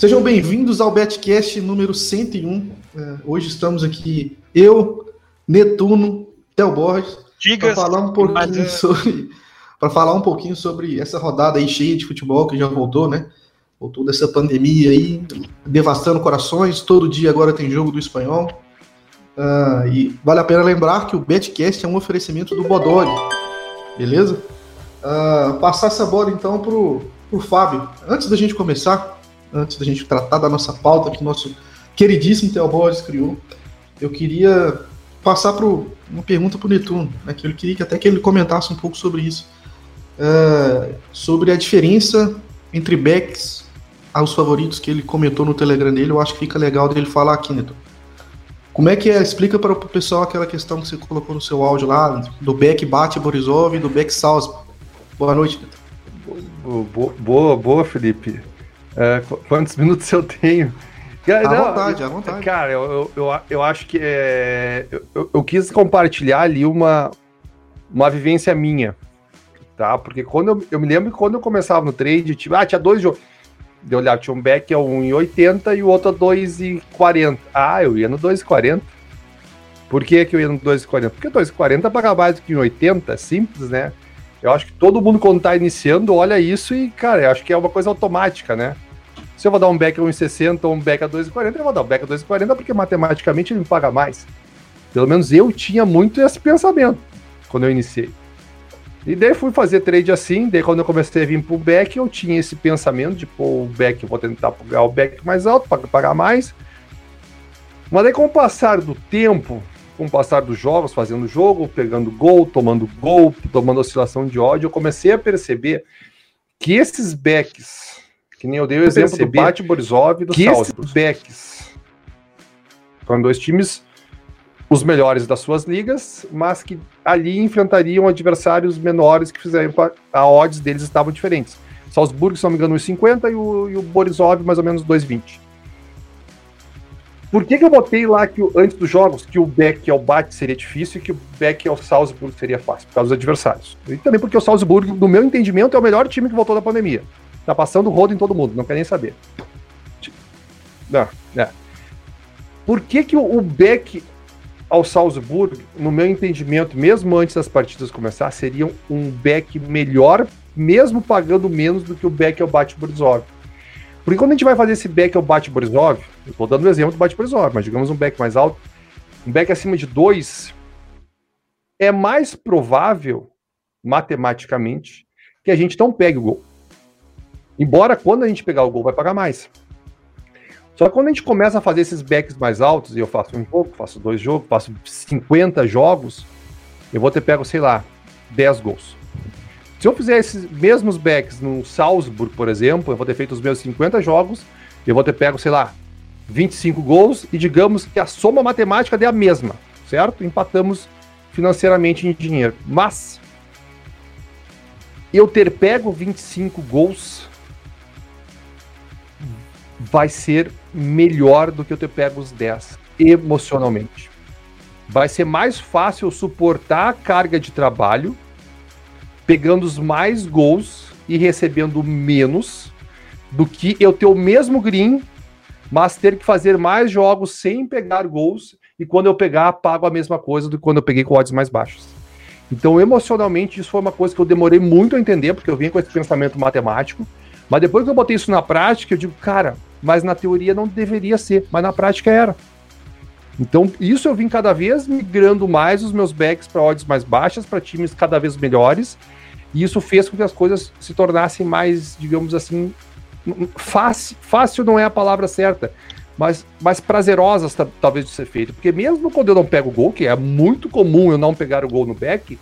Sejam bem-vindos ao Betcast número 101. É, hoje estamos aqui, eu, Netuno, Theo Borges, para falar um pouquinho mas, é- sobre para falar um pouquinho sobre essa rodada aí cheia de futebol que já voltou, né? Voltou dessa pandemia aí, devastando corações. Todo dia agora tem jogo do espanhol. Uh, e vale a pena lembrar que o Betcast é um oferecimento do Bodog, beleza? Uh, passar essa bola então pro, pro Fábio. Antes da gente começar, antes da gente tratar da nossa pauta que o nosso queridíssimo Theo Borges criou, eu queria passar uma pergunta para o Netuno, né, que eu queria que até que ele comentasse um pouco sobre isso, uh, sobre a diferença entre backs aos favoritos que ele comentou no Telegram dele, eu acho que fica legal dele falar aqui, Netuno. Como é que é? Explica para o pessoal aquela questão que você colocou no seu áudio lá, do back bate Borisov e do back Salzburg. Boa noite, Netuno. Boa, boa, boa Felipe. É, quantos minutos eu tenho? Cara, à não, vontade, à vontade. Cara, eu, eu, eu acho que é, eu, eu, quis compartilhar ali uma, uma vivência minha, tá? Porque quando eu, eu me lembro que quando eu começava no trade, tipo, ah, tinha dois jogos. De olhar, tinha um back a 1,80 e o outro a 2,40. Ah, eu ia no 2,40. Por que, que eu ia no 2,40? Porque 2,40 paga mais do que 1,80, simples, né? Eu acho que todo mundo, quando tá iniciando, olha isso e, cara, eu acho que é uma coisa automática, né? Se eu vou dar um back a 1,60 ou um back a 2,40, eu vou dar um back a 2,40 porque matematicamente ele me paga mais. Pelo menos eu tinha muito esse pensamento quando eu iniciei. E daí fui fazer trade assim, daí quando eu comecei a vir pro back, eu tinha esse pensamento de, pô, o back, eu vou tentar pegar o back mais alto para pagar mais. Mas daí com o passar do tempo, com o passar dos jogos, fazendo jogo, pegando gol, tomando gol, tomando oscilação de ódio, eu comecei a perceber que esses backs, que nem eu dei o exemplo do Bate Borisov e do que Salzburg, esses backs são dois times os melhores das suas ligas, mas que ali enfrentariam adversários menores que fizeram a odds deles estavam diferentes. Salzburg, se não me engano, 1,50 e o, e o Borisov mais ou menos 2,20. Por que, que eu botei lá que antes dos jogos que o back ao bate seria difícil e que o back ao Salzburg seria fácil, por causa dos adversários? E também porque o Salzburg, no meu entendimento, é o melhor time que voltou da pandemia. Tá passando rodo em todo mundo, não quer nem saber. Não, é. Por que, que o, back ao Salzburg, no meu entendimento, mesmo antes das partidas começar, seria um back melhor, mesmo pagando menos do que o back ao bate Borisov? Porque quando a gente vai fazer esse back ao bate Borisov, eu estou dando o exemplo do bate Borisov, mas digamos um back mais alto, um back acima de 2, é mais provável, matematicamente, que a gente não pegue o gol. Embora quando a gente pegar o gol vai pagar mais. Só que quando a gente começa a fazer esses backs mais altos, e eu faço um jogo, faço dois jogos, faço 50 jogos, eu vou ter pego, sei lá, 10 gols. Se eu fizer esses mesmos backs no Salzburg, por exemplo, eu vou ter feito os meus 50 jogos, eu vou ter pego, sei lá, 25 gols e digamos que a soma matemática é a mesma, certo? Empatamos financeiramente em dinheiro. Mas eu ter pego 25 gols vai ser melhor do que eu ter pego os 10 emocionalmente. Vai ser mais fácil suportar a carga de trabalho pegando os mais gols e recebendo menos do que eu ter o mesmo green, mas ter que fazer mais jogos sem pegar gols e quando eu pegar, pago a mesma coisa do que quando eu peguei com odds mais baixos. Então, emocionalmente, isso foi uma coisa que eu demorei muito a entender, porque eu vinha com esse pensamento matemático, mas depois que eu botei isso na prática, eu digo, cara, mas na teoria não deveria ser, mas na prática era. Então, isso eu vim cada vez migrando mais os meus backs para odds mais baixas, para times cada vez melhores, e isso fez com que as coisas se tornassem mais, digamos assim, fácil, fácil não é a palavra certa, mas mais prazerosas talvez de ser feito. Porque mesmo quando eu não pego o gol, que é muito comum eu não pegar o gol no back,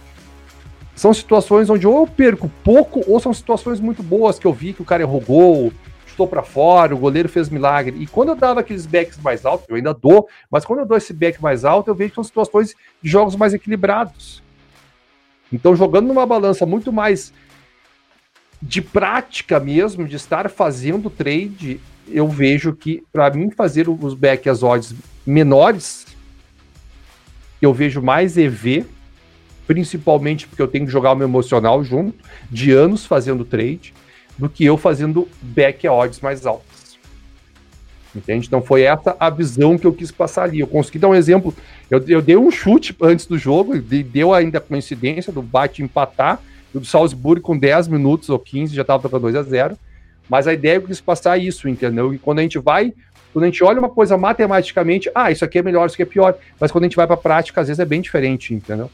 são situações onde ou eu perco pouco, ou são situações muito boas que eu vi que o cara errou gol, chutou para fora, o goleiro fez milagre. E quando eu dava aqueles backs mais altos, eu ainda dou, mas quando eu dou esse back mais alto, eu vejo que são situações de jogos mais equilibrados. Então, jogando numa balança muito mais de prática mesmo, de estar fazendo trade, eu vejo que para mim fazer os back as odds menores, eu vejo mais EV, principalmente porque eu tenho que jogar o meu emocional junto, de anos fazendo trade, do que eu fazendo back a odds mais altas. Entende? Então foi essa a visão que eu quis passar ali. Eu consegui dar um exemplo. Eu, eu dei um chute antes do jogo, deu ainda a coincidência do bate empatar, do Salzburg com 10 minutos ou 15 já estava tocando 2 a 0 Mas a ideia é que eu quis passar isso, entendeu? E quando a gente vai, quando a gente olha uma coisa matematicamente, ah, isso aqui é melhor, isso aqui é pior. Mas quando a gente vai para a prática, às vezes é bem diferente, entendeu?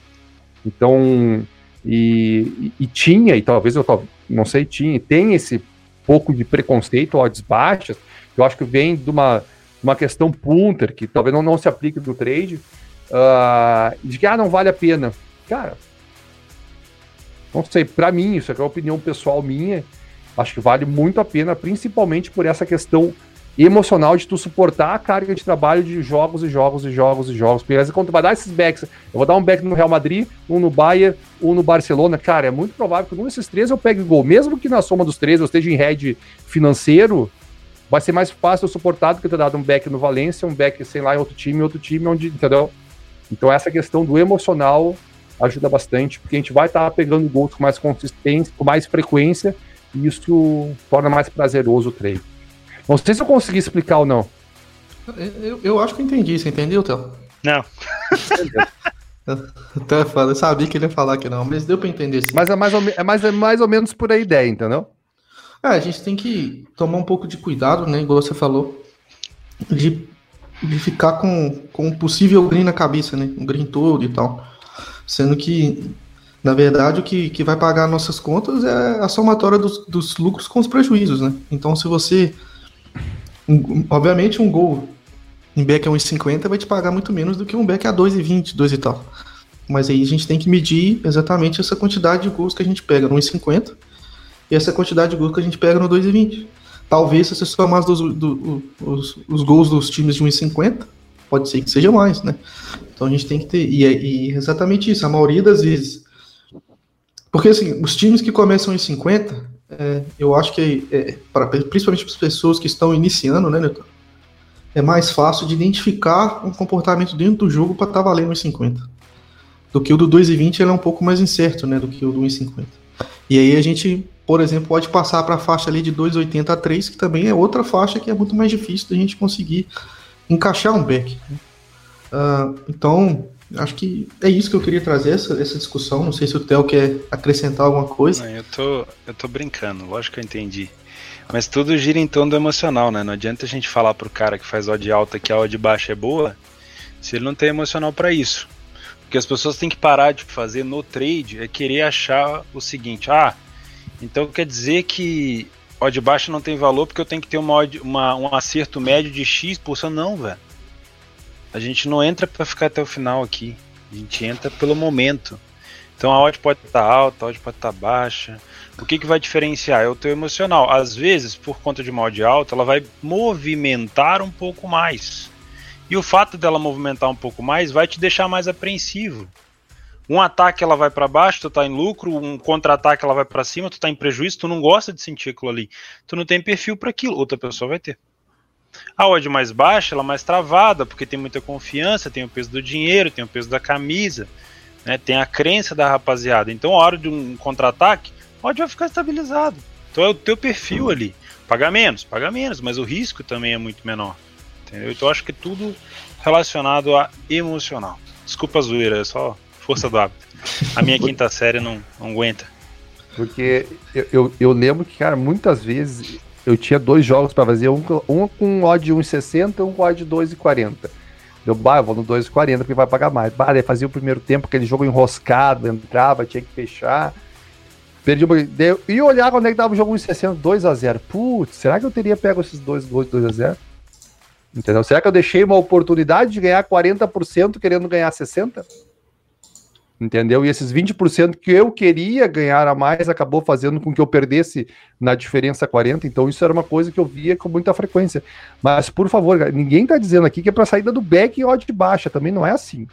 Então, e, e, e tinha, e talvez eu não sei, tinha, tem esse pouco de preconceito, odds baixas, eu acho que vem de uma, uma questão punter, que talvez não, não se aplique no trade, uh, de que ah, não vale a pena. Cara, não sei, para mim, isso é uma opinião pessoal minha, acho que vale muito a pena, principalmente por essa questão emocional de tu suportar a carga de trabalho de jogos e jogos e jogos e jogos. Porque quando tu vai dar esses backs, eu vou dar um back no Real Madrid, um no Bayern, um no Barcelona, cara, é muito provável que um desses três eu pegue gol. Mesmo que na soma dos três eu esteja em head financeiro, vai ser mais fácil eu suportar do que ter dado um back no Valência, um back, sei lá, em outro time, outro time, onde, entendeu? Então essa questão do emocional ajuda bastante, porque a gente vai estar tá pegando gols com mais consistência, com mais frequência, e isso torna mais prazeroso o treino. Não sei se eu consegui explicar ou não. Eu, eu acho que eu entendi, você entendeu, Théo? Não. Até eu sabia que ele ia falar que não, mas deu para entender sim. Mas é mais, ou, é, mais, é mais ou menos por aí ideia, entendeu? É, a gente tem que tomar um pouco de cuidado, né? Igual você falou, de, de ficar com, com um possível green na cabeça, né? Um green todo e tal. Sendo que, na verdade, o que, que vai pagar nossas contas é a somatória dos, dos lucros com os prejuízos, né? Então, se você. Um, obviamente, um gol em back a 1,50 vai te pagar muito menos do que um back a 2,20, 2 e tal. Mas aí a gente tem que medir exatamente essa quantidade de gols que a gente pega no 1,50 e essa quantidade de gols que a gente pega no 2,20. Talvez se você somar os, do, os, os, gols dos times de 1,50, pode ser que seja mais, né? Então a gente tem que ter. E, é, e exatamente isso, a maioria das vezes. Porque assim, os times que começam em 50, é, eu acho que, é, pra, principalmente para as pessoas que estão iniciando, né, Neto? É mais fácil de identificar um comportamento dentro do jogo para estar tá valendo os 50. Do que o do 2,20 ele é um pouco mais incerto, né? Do que o do 1,50. E aí a gente por exemplo, pode passar para a faixa ali de 2,80 a 3, que também é outra faixa que é muito mais difícil da gente conseguir encaixar um back. Uh, então, acho que é isso que eu queria trazer, essa, essa discussão. Não sei se o Theo quer acrescentar alguma coisa. Não, eu, tô, eu tô brincando, lógico que eu entendi. Mas tudo gira em torno do emocional, né? Não adianta a gente falar pro cara que faz odd alta que a odd baixa é boa, se ele não tem emocional para isso. O que as pessoas têm que parar de fazer no trade é querer achar o seguinte: ah, então quer dizer que odd baixa não tem valor porque eu tenho que ter uma, uma um acerto médio de X por cento. Não, velho. A gente não entra para ficar até o final aqui. A gente entra pelo momento. Então a odd pode estar tá alta, a odd pode estar tá baixa. O que, que vai diferenciar? É o teu emocional. Às vezes, por conta de uma odd alta, ela vai movimentar um pouco mais. E o fato dela movimentar um pouco mais vai te deixar mais apreensivo. Um ataque ela vai para baixo, tu tá em lucro, um contra-ataque ela vai para cima, tu tá em prejuízo, tu não gosta de sentir aquilo ali. Tu não tem perfil para aquilo, outra pessoa vai ter. A odd mais baixa, ela é mais travada, porque tem muita confiança, tem o peso do dinheiro, tem o peso da camisa, né, tem a crença da rapaziada. Então, a hora de um contra-ataque, a odd vai ficar estabilizado. Então é o teu perfil ali. Paga menos, paga menos, mas o risco também é muito menor. Entendeu? Então, acho que tudo relacionado a emocional. Desculpa a zoeira, é só força do hábito. A minha quinta série não, não aguenta. Porque eu, eu, eu, lembro que, cara, muitas vezes eu tinha dois jogos para fazer, um, um com odd 1,60 e um com odd 2,40. Eu, bah, eu vou no 2,40 porque vai pagar mais. Bah, daí fazia o primeiro tempo, aquele jogo enroscado, entrava, tinha que fechar. Perdi uma. E olhar quando é que dava o jogo 1,60, 2x0. Putz, será que eu teria pego esses dois gols 2x0? Entendeu? Será que eu deixei uma oportunidade de ganhar 40% querendo ganhar 60%? Entendeu? E esses 20% que eu queria ganhar a mais acabou fazendo com que eu perdesse na diferença 40, então isso era uma coisa que eu via com muita frequência. Mas, por favor, ninguém tá dizendo aqui que é para saída do back e odd baixa, também não é assim.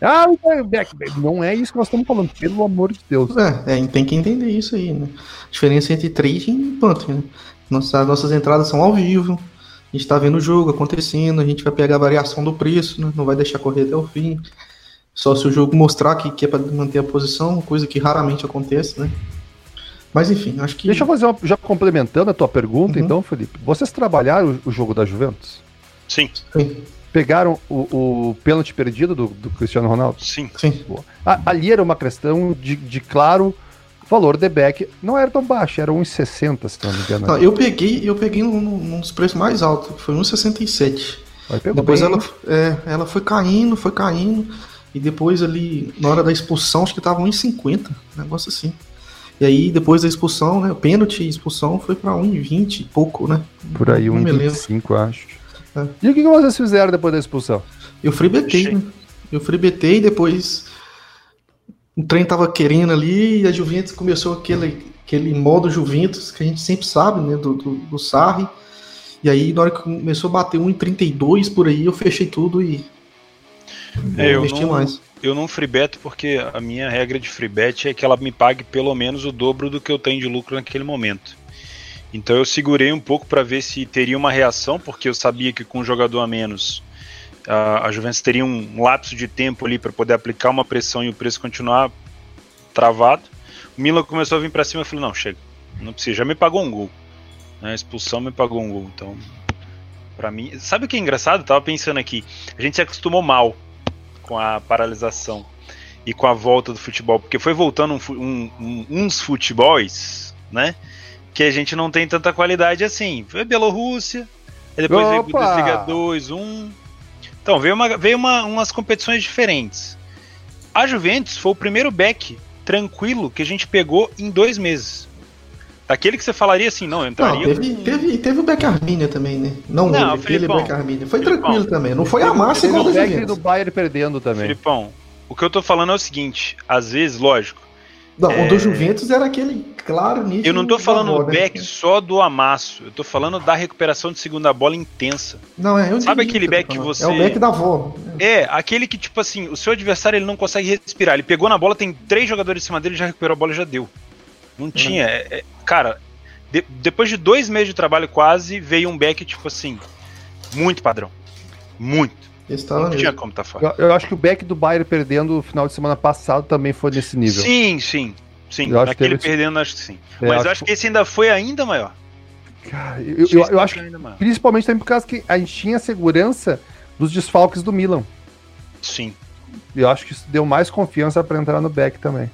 Ah, back, não é isso que nós estamos falando, pelo amor de Deus. É, é tem que entender isso aí, né? Diferença entre trading e punting, né? Nossas, nossas entradas são ao vivo, a gente está vendo o jogo acontecendo, a gente vai pegar a variação do preço, né? não vai deixar correr até o fim. Só se o jogo mostrar que, que é para manter a posição, coisa que raramente acontece, né? Mas enfim, acho que. Deixa eu fazer uma. Já complementando a tua pergunta, uhum. então, Felipe. Vocês trabalharam o, jogo da Juventus? Sim. Sim. Pegaram o, o pênalti perdido do, do, Cristiano Ronaldo? Sim. Sim. A, ali era uma questão de, de claro valor de back não era tão baixo, era 1,60, se não me engano. Não, eu peguei, eu peguei num, num dos preços mais altos, que foi 1,67. Depois ela, é, ela foi caindo, foi caindo. E depois ali, na hora da expulsão, acho que tava 1,50, um negócio assim. E aí, depois da expulsão, né? O pênalti e expulsão foi pra 1,20 e pouco, né? Por aí, 1,25, acho. É. E o que, que vocês fizeram depois da expulsão? Eu freebetei, né? Eu freebetei e depois o trem tava querendo ali e a Juventus começou aquele, aquele modo Juventus que a gente sempre sabe, né? Do, do, do Sarri. E aí, na hora que começou a bater 1,32 por aí, eu fechei tudo e é, eu não, mais. Eu não freebeto porque a minha regra de freebet é que ela me pague pelo menos o dobro do que eu tenho de lucro naquele momento. Então eu segurei um pouco para ver se teria uma reação, porque eu sabia que com um jogador a menos a, a Juventus teria um lapso de tempo ali para poder aplicar uma pressão e o preço continuar travado. O Milan começou a vir para cima, eu falei não, chega, não precisa, já me pagou um gol. Né, a expulsão me pagou um gol, então para mim, sabe o que é engraçado? Eu tava pensando aqui, a gente se acostumou mal com a paralisação e com a volta do futebol, porque foi voltando um, um, um, uns futebols, né? Que a gente não tem tanta qualidade assim. Foi Bielorrússia, depois Opa! veio Bundesliga 2, 1. Então, veio, uma, veio uma, umas competições diferentes. A Juventus foi o primeiro back tranquilo que a gente pegou em dois meses. Daquele que você falaria assim, não, eu entraria. Não, teve, teve, teve o Beck Arminia também, né? Não, não ele, aquele Beck Arminia. Foi Filipão, tranquilo também. Não foi a massa igual o Beck do Bayern perdendo também. Filipão, o que eu tô falando é o seguinte: às vezes, lógico. Não, é... o do Juventus era aquele claro nítido. Eu não tô falando do back né? só do amasso. Eu tô falando da recuperação de segunda bola intensa. Não, é eu Sabe aquele back que você. É o back da avó. É, aquele que, tipo assim, o seu adversário ele não consegue respirar. Ele pegou na bola, tem três jogadores em cima dele, já recuperou a bola e já deu. Não tinha. É, é, cara, de, depois de dois meses de trabalho quase, veio um back, tipo assim, muito padrão. Muito. Tá não tinha como tá fora. Eu, eu, acho que o back do Bayern perdendo no final de semana passado também foi nesse nível. Sim, sim. Sim, eu aquele teve... perdendo, acho que sim. É, Mas acho eu acho que esse ainda foi ainda maior. Cara, eu, eu, eu acho que, principalmente também por causa que a gente tinha segurança dos desfalques do Milan. Sim. Eu acho que isso deu mais confiança para entrar no back também.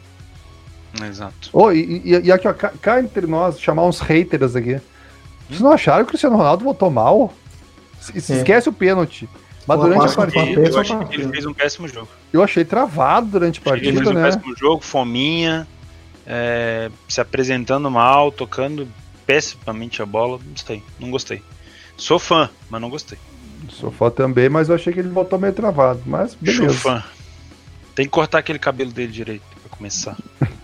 Exato. Oh, e, e, e aqui, ó, cá, cá, entre nós, chamar uns haters aqui. Vocês não acharam que o Cristiano Ronaldo votou mal? Se, se esquece o pênalti. Mas durante a partida. Eu achei que ele fez um péssimo jogo. Eu achei travado durante a partida. Ele fez um né? péssimo jogo, fominha, é, se apresentando mal, tocando pessimamente a bola. Não gostei, não gostei. Sou fã, mas não gostei. Sou fã também, mas eu achei que ele voltou meio travado. Mas beleza. Sou fã. Tem que cortar aquele cabelo dele direito pra começar.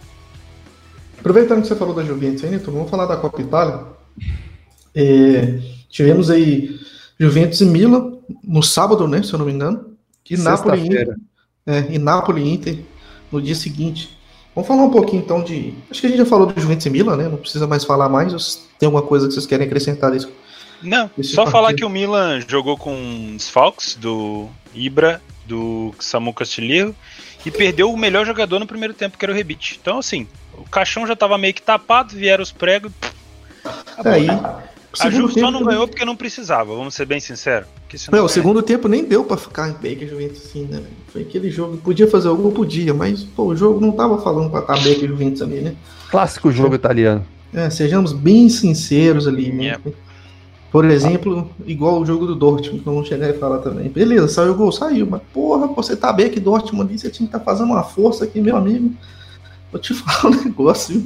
Aproveitando que você falou da Juventus aí, Neto, vamos falar da Copa Itália. É, tivemos aí Juventus e Milan no sábado, né? Se eu não me engano. E Napoli Inter. É, e Napoli Inter no dia seguinte. Vamos falar um pouquinho então de. Acho que a gente já falou do Juventus e Milan, né? Não precisa mais falar mais. Tem alguma coisa que vocês querem acrescentar disso? Não, só partido? falar que o Milan jogou com os Falcos, do Ibra, do Samu Castilheiro, e perdeu o melhor jogador no primeiro tempo, que era o Rebite. Então, assim, o caixão já estava meio que tapado, vieram os pregos. Aí, a Ju só não ganhou porque não precisava, vamos ser bem sinceros. Não, o segundo tempo nem deu para ficar bem que a Juventus assim, né? Foi aquele jogo, podia fazer algum, podia, mas pô, o jogo não tava falando para estar bem que a Juventus ali, né? Clássico jogo é. italiano. É, sejamos bem sinceros ali, né? Yeah. Por exemplo, igual o jogo do Dortmund, que vamos chegar e falar também. Beleza, saiu o gol, saiu, mas porra, você tá bem aqui, Dortmund ali, você tinha que estar tá fazendo uma força aqui, meu amigo. Vou te falar um negócio,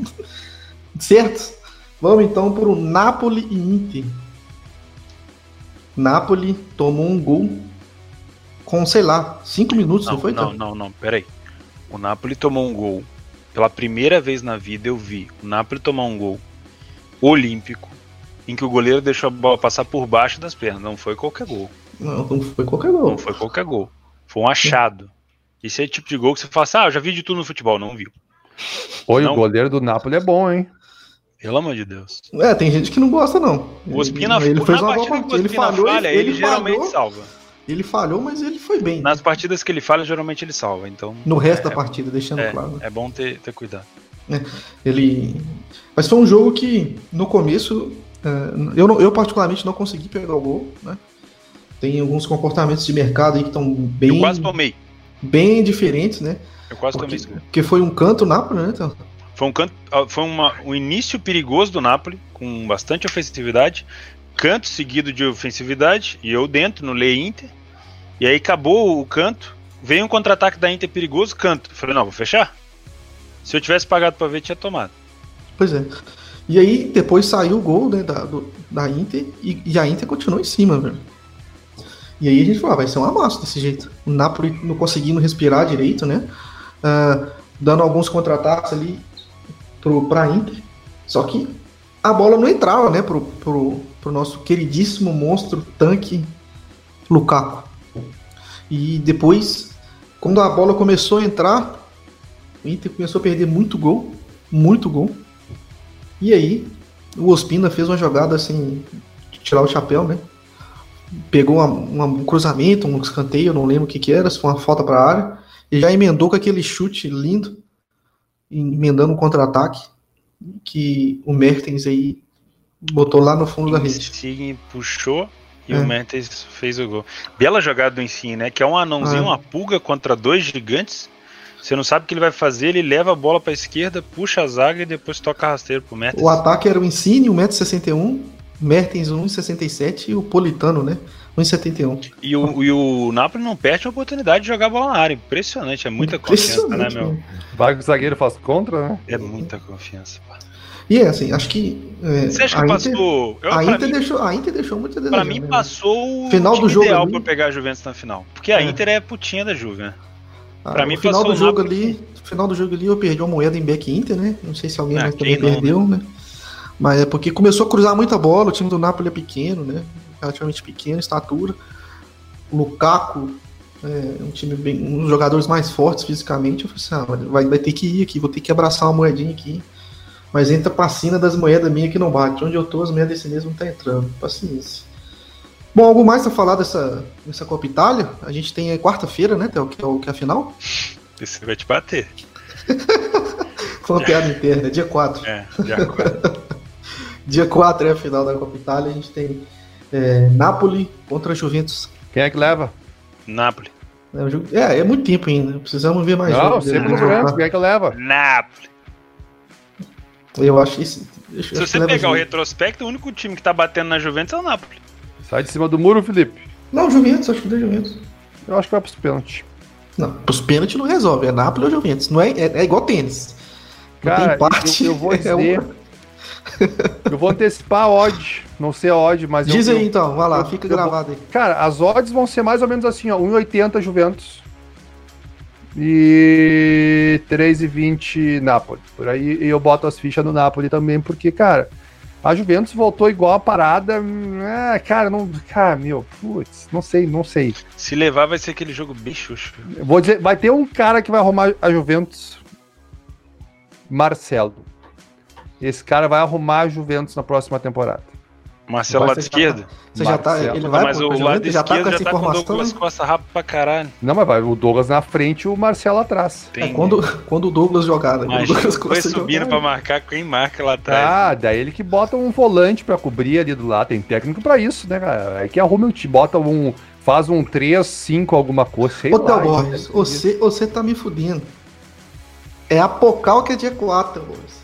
certo? Vamos então para o Napoli e Inter. Napoli tomou um gol com, sei lá, cinco minutos, não, não foi? Não, não, não, peraí. O Napoli tomou um gol. Pela primeira vez na vida eu vi o Napoli tomar um gol olímpico em que o goleiro deixou a bola passar por baixo das pernas. Não foi qualquer gol. Não, não foi qualquer gol. Não foi qualquer gol. Foi um achado. Esse é o tipo de gol que você fala assim, ah, eu já vi de tudo no futebol. Não viu. Oi, não. o goleiro do Napoli é bom, hein? Pelo amor de Deus. É, tem gente que não gosta, não. O Ospina, ele, ele fez uma boa partida. Ele falhou, falha, ele, ele, geralmente falhou, salva. Ele falhou, mas ele foi bem. Nas partidas que ele falha, geralmente ele salva. Então, no resto é, da partida, deixando é, claro. É bom ter, ter cuidado. É, ele. Mas foi um jogo que, no começo, é, eu, não, eu particularmente não consegui pegar o gol, né? Tem alguns comportamentos de mercado aí que estão bem. Eu quase tomei. Bem diferentes, né? Eu quase porque, tomei. Porque foi um canto Napoli, né? Então... Foi um canto, ah, foi uma, um início perigoso do Napoli, com bastante ofensividade, canto seguido de ofensividade, e eu dentro no Lei Inter. E aí acabou o canto, veio um contra-ataque da Inter perigoso, canto. falei, não, vou fechar. Se eu tivesse pagado para ver, tinha tomado. Pois é. E aí depois saiu o gol né, da, do, da Inter e, e, a Inter continuou em cima, velho. E aí a gente falou, ah, vai ser um amasso desse jeito. O Napoli não conseguindo respirar direito, né? Uh, dando alguns contra-ataques ali pro, pra Inter. Só que a bola não entrava, né, pro, pro, pro nosso queridíssimo monstro tanque Lukaku. E depois, quando a bola começou a entrar, o Inter começou a perder muito gol, muito gol. E aí, o Ospina fez uma jogada assim, de tirar o chapéu, né? Pegou uma, uma, um cruzamento, um escanteio, não lembro o que que era, se foi uma falta para a área, e já emendou com aquele chute lindo emendando um contra-ataque que o Mertens aí botou lá no fundo da rede. Sim, puxou e é. o Mertens fez o gol. Bela jogada do Insigne, né? Que é um anãozinho, ah. uma pulga contra dois gigantes. Você não sabe o que ele vai fazer, ele leva a bola para a esquerda, puxa a zaga e depois toca rasteiro pro Mertens. O ataque era o Insigne, 1,61m, Mertens 1,67m e o Politano, né? 1,71. E o, e o Napoli não perde a oportunidade de jogar bola na área. Impressionante, é muita confiança, né, meu? Vai que o zagueiro faz contra, né? É muita confiança, pá. E é assim, acho que. É, Você acha que passou. Inter, a, Inter mim, deixou, a Inter deixou muito a desejar. Pra mim, né? passou o final do jogo ideal ali, pra pegar a Juventus na final. Porque a é. Inter é putinha da Juve, né? Ah, pra mim, final do jogo ali. final do jogo ali, eu perdi uma moeda em back Inter, né? Não sei se alguém ah, mais também não, perdeu, né? né? Mas é porque começou a cruzar muita bola, o time do Napoli é pequeno, né? Relativamente pequeno, estatura. Lukaku é um time bem, um dos jogadores mais fortes fisicamente. Eu falei assim, ah, vai, vai ter que ir aqui, vou ter que abraçar uma moedinha aqui. Mas entra passina das moedas minhas que não bate. Onde eu tô, as moedas desse mês não tá entrando. Paciência. Bom, algo mais a falar dessa, dessa Copa Itália? A gente tem quarta-feira, né, que é, o, que é a final. Esse vai te bater. Foi uma piada interna, dia 4. É, dia 4. dia 4 é a final da Copa Itália. A gente tem é, Napoli contra Juventus quem é que leva? Napoli. É, é, é muito tempo ainda. Precisamos ver mais. Não, sempre Juventus. Quem é que leva? Napoli. Eu acho isso. Se você pegar o retrospecto, o único time que tá batendo na Juventus é o Napoli. Sai de cima do muro, Felipe. Não, Juventus, acho que é Juventus. Eu acho que vai pros pênaltis. Não, pros pênaltis não resolve. É Napoli ou Juventus. Não é, é, é igual tênis. Cara, parte, eu, eu vou dizer. É uma... eu vou antecipar a odd. Não sei a odd, mas. Diz eu, aí então, vai lá, eu, fica eu, gravado aí. Cara, as odds vão ser mais ou menos assim, ó. 1,80 Juventus. E 3,20 Napoli. Por aí eu boto as fichas no Napoli também, porque, cara, a Juventus voltou igual a parada. Ah, cara, não. Cara, meu, putz, não sei, não sei. Se levar, vai ser aquele jogo bem xuxo. Vou dizer, vai ter um cara que vai arrumar a Juventus. Marcelo. Esse cara vai arrumar a Juventus na próxima temporada. Marcelo lado esquerdo? Você já tá. Ele vai mas o lado já tá com essa já tá informação. Com o Douglas Costa rápido pra caralho. Não, mas vai o Douglas na frente e o Marcelo atrás. É, quando, quando o Douglas jogar, né? Mas o Douglas foi subindo jogar, pra marcar quem marca lá atrás. Ah, daí ele que bota um volante pra cobrir ali do lado. Tem técnico pra isso, né, cara? É que arruma o time, bota um. Faz um 3, 5, alguma coisa. Sei Ô, Théo Borges, você, você tá me fudendo. É a Pocal que é dia 4, Borges.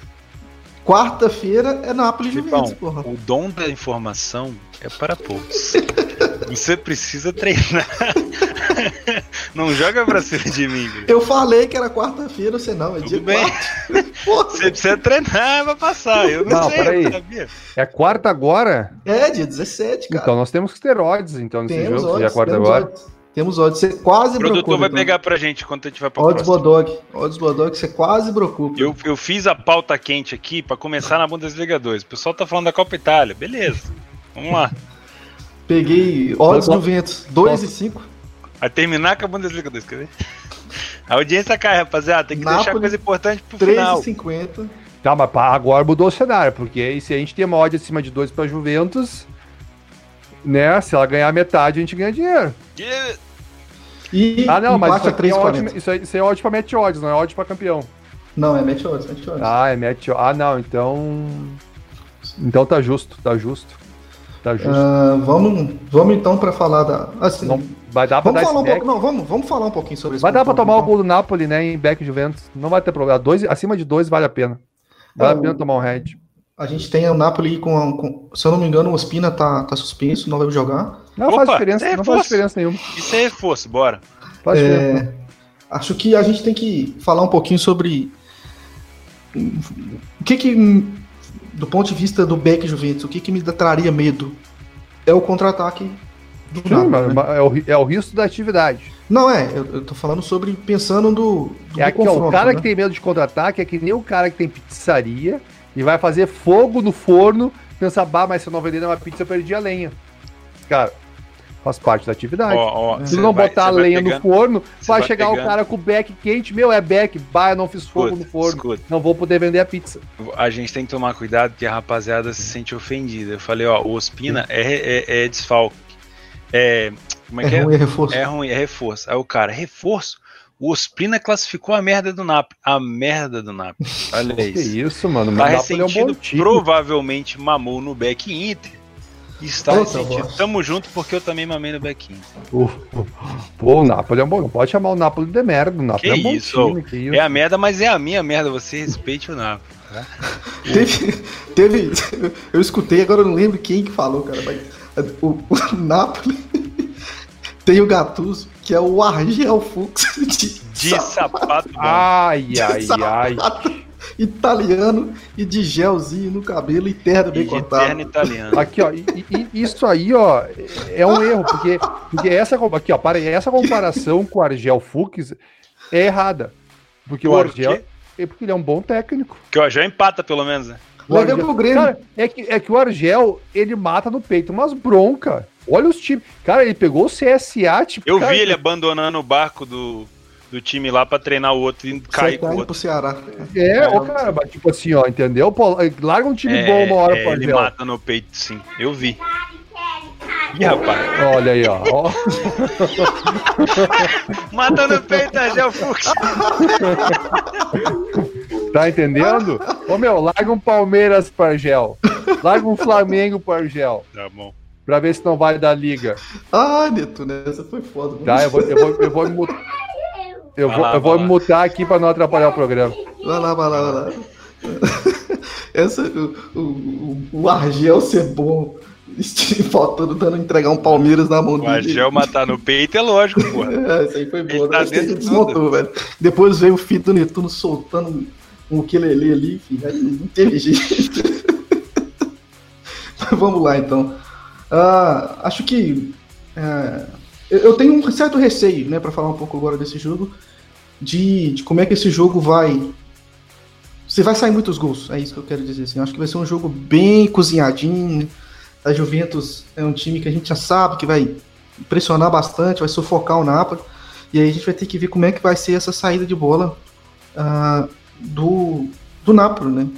Quarta-feira é Nápoles Juventus, porra. O dom da informação é para poucos. Você precisa treinar. não joga pra cima de mim. Eu falei que era quarta-feira, você não, é Tudo dia bem. Você precisa treinar pra passar. Eu não, não sei, peraí. Eu sabia. É quarta agora? É, dia 17, cara. Então nós temos esteroides, então, nesse temos jogo, odds, é quarta agora. Odds. Temos odds, você quase O produtor vai então. pegar pra gente quando a gente vai pra Odds Bodog, odds Bodog, você quase preocupa. Eu, eu fiz a pauta quente aqui pra começar na Bundesliga 2. O pessoal tá falando da Copa Itália, beleza. Vamos lá. Peguei odds do Ventos, 2 e 5. Vai terminar com a Bundesliga 2, quer ver? A audiência cai, rapaziada. Tem que Napoli, deixar coisa importante pro 3 final. 3,50. Tá, mas agora mudou o cenário, porque se a gente tem uma odd acima de 2 pra Juventus, né? Se ela ganhar metade, a gente ganha dinheiro. E ah, não, mas isso, é 3, ótimo, isso, é, isso é ótimo pra match odds, não é ótimo pra campeão. Não, é Meteoros, Meteoros. Ah, é Meteoros. Ah, não, então. Então tá justo, tá justo. Tá justo. Uh, vamos, vamos então para falar da. Assim, não, vai dar para dar falar um pouco, Não, vamos, vamos falar um pouquinho sobre isso. Vai dar para tomar então. o gol do Napoli, né, em back Juventus. Não vai ter problema. Dois, acima de dois vale a pena. Vale é, a pena tomar um head. A gente tem o Napoli com, com, se eu não me engano, o Ospina tá, tá suspenso, não vai jogar. Não Opa, faz diferença, é não faz diferença nenhuma. Isso é reforço, bora. Faz é, acho que a gente tem que falar um pouquinho sobre o que que do ponto de vista do back Juventus, o que, que me traria medo é o contra-ataque do Sim, nada, né? é, o, é o risco da atividade. Não é, eu, eu tô falando sobre pensando do, do É aqui, ó, o cara né? que tem medo de contra-ataque é que nem o cara que tem pizzaria e vai fazer fogo no forno, pensar, bah, mas se eu não vender uma pizza, eu perdi a lenha. Cara, Faz parte da atividade. Oh, oh, Se não vai, botar a lenha pegando, no forno, vai, vai chegar pegando. o cara com o beck quente. Meu, é beck. Bah, eu não fiz fogo escuta, no forno. Escuta. Não vou poder vender a pizza. A gente tem que tomar cuidado que a rapaziada se sente ofendida. Eu falei, ó, o Ospina é, é, é desfalque. É, como é, é que é? Ruim, é reforço. É ruim, é reforço. Aí o cara, reforço? O Ospina classificou a merda do Napoli. A merda do Napoli. Olha isso. Que isso, mano. Tá ressentido, é um provavelmente mamou no back Inter Está ressentido. Tamo junto porque eu também mamei no Bequinho. Uh, pô, o Napoli é um bom. Não pode chamar o Napoli de merda. O Napoli que é um bom isso, time, que isso. É a merda, mas é a minha merda. Você respeite o Napoli. Tá? teve, teve. Eu escutei, agora eu não lembro quem que falou, cara. Mas o, o Napoli tem o Gattuso, que é o Argel Fux de, de sapato. sapato ai, ai, ai italiano e de gelzinho no cabelo e terno bem cortado. italiano. Aqui, ó, e, e, isso aí, ó, é um erro, porque, porque essa, aqui, ó, para, essa comparação com o Argel Fux é errada. Porque Por o Argel é porque ele é um bom técnico. Que o Argel empata, pelo menos, né? O Argel, pro Grêmio. Cara, é que, é que o Argel, ele mata no peito umas bronca. Olha os times. Cara, ele pegou o CSA, tipo. Eu cara, vi ele abandonando o barco do, do time lá pra treinar o outro e cair com o outro. pro Ceará. É, é, ô cara, tipo assim, ó, entendeu? Pô, larga um time é, bom uma hora é, pra Ele ver, mata no peito, sim. Eu vi. Ih, rapaz. Olha aí, ó. ó. mata no peito, Angel Fux. Tá entendendo? Ô meu, larga um Palmeiras pro Argel. Larga um Flamengo pro Argel. Tá bom. Pra ver se não vai dar liga. Ah, Neto, essa foi foda. Tá, eu vou, eu vou, eu vou me eu vai vou, lá, eu vou mutar aqui para não atrapalhar o programa. Vai lá, vai lá, vai lá. Essa, o, o, o Argel ser bom, faltando, dando entregar um Palmeiras na mão dele. O Argel matar no peito é lógico, pô. É, isso aí foi bom. Tá ele desmontou, velho. Depois veio o filho do Netuno soltando um ukulele ali, enfim, é inteligente. Vamos lá, então. Uh, acho que. Uh, eu tenho um certo receio, né, para falar um pouco agora desse jogo, de, de, como é que esse jogo vai. Você vai sair muitos gols, é isso que eu quero dizer. Assim. Eu acho que vai ser um jogo bem cozinhadinho. A Juventus é um time que a gente já sabe que vai pressionar bastante, vai sufocar o Napoli. E aí a gente vai ter que ver como é que vai ser essa saída de bola uh, do, do Napoli, né?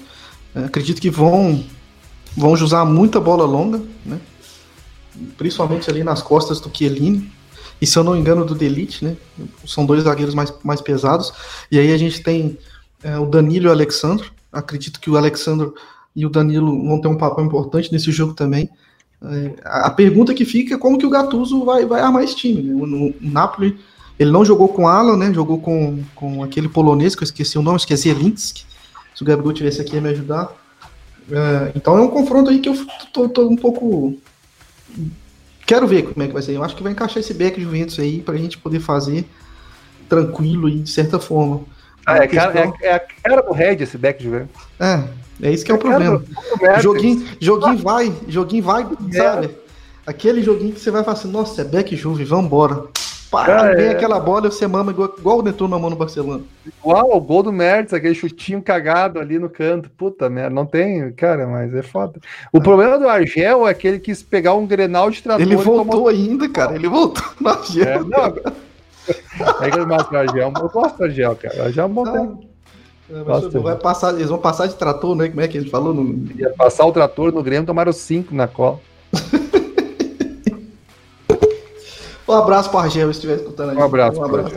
Uh, acredito que vão, vão usar muita bola longa, né? Principalmente ali nas costas do Chiellini e se eu não me engano do Delite, né? São dois zagueiros mais, mais pesados. E aí a gente tem é, o Danilo e o Alexandre. Acredito que o Alexandre e o Danilo vão ter um papel importante nesse jogo também. É, a pergunta que fica é como que o Gattuso vai, vai armar esse time. Né? O, o Napoli, ele não jogou com Alan, né? Jogou com, com aquele polonês que eu esqueci o nome, acho que é. Se o Gabriel tivesse aqui ia me ajudar. É, então é um confronto aí que eu tô, tô um pouco Quero ver como é que vai ser. Eu acho que vai encaixar esse back Juventus aí pra gente poder fazer tranquilo e de certa forma. Ah, é, cara, é, é, a cara do Red esse back Juventus. É, é isso que é, é o problema. Joguinho, joguinho vai, joguinho vai, sabe? Aquele joguinho que você vai falar assim, nossa, é back Juve, vambora. Pá, vem é. aquela bola e você mama igual, igual o Netuno mamou no Barcelona. Igual o gol do Mertz, aquele chutinho cagado ali no canto. Puta merda, não tem, cara, mas é foda. O ah. problema do Argel é que ele quis pegar um Grenal de trator. Ele voltou tomou... ainda, cara, ele voltou no Argel. É, não, é que eu gosto Argel, eu gosto do Argel, cara. O Argel é um bom é, vai passar, eles vão passar de trator, né? Como é que ele falou? No... Ia passar o trator no Grêmio, tomaram cinco na cola. Um abraço para Argel, se estiver escutando aí. Um abraço, um abraço.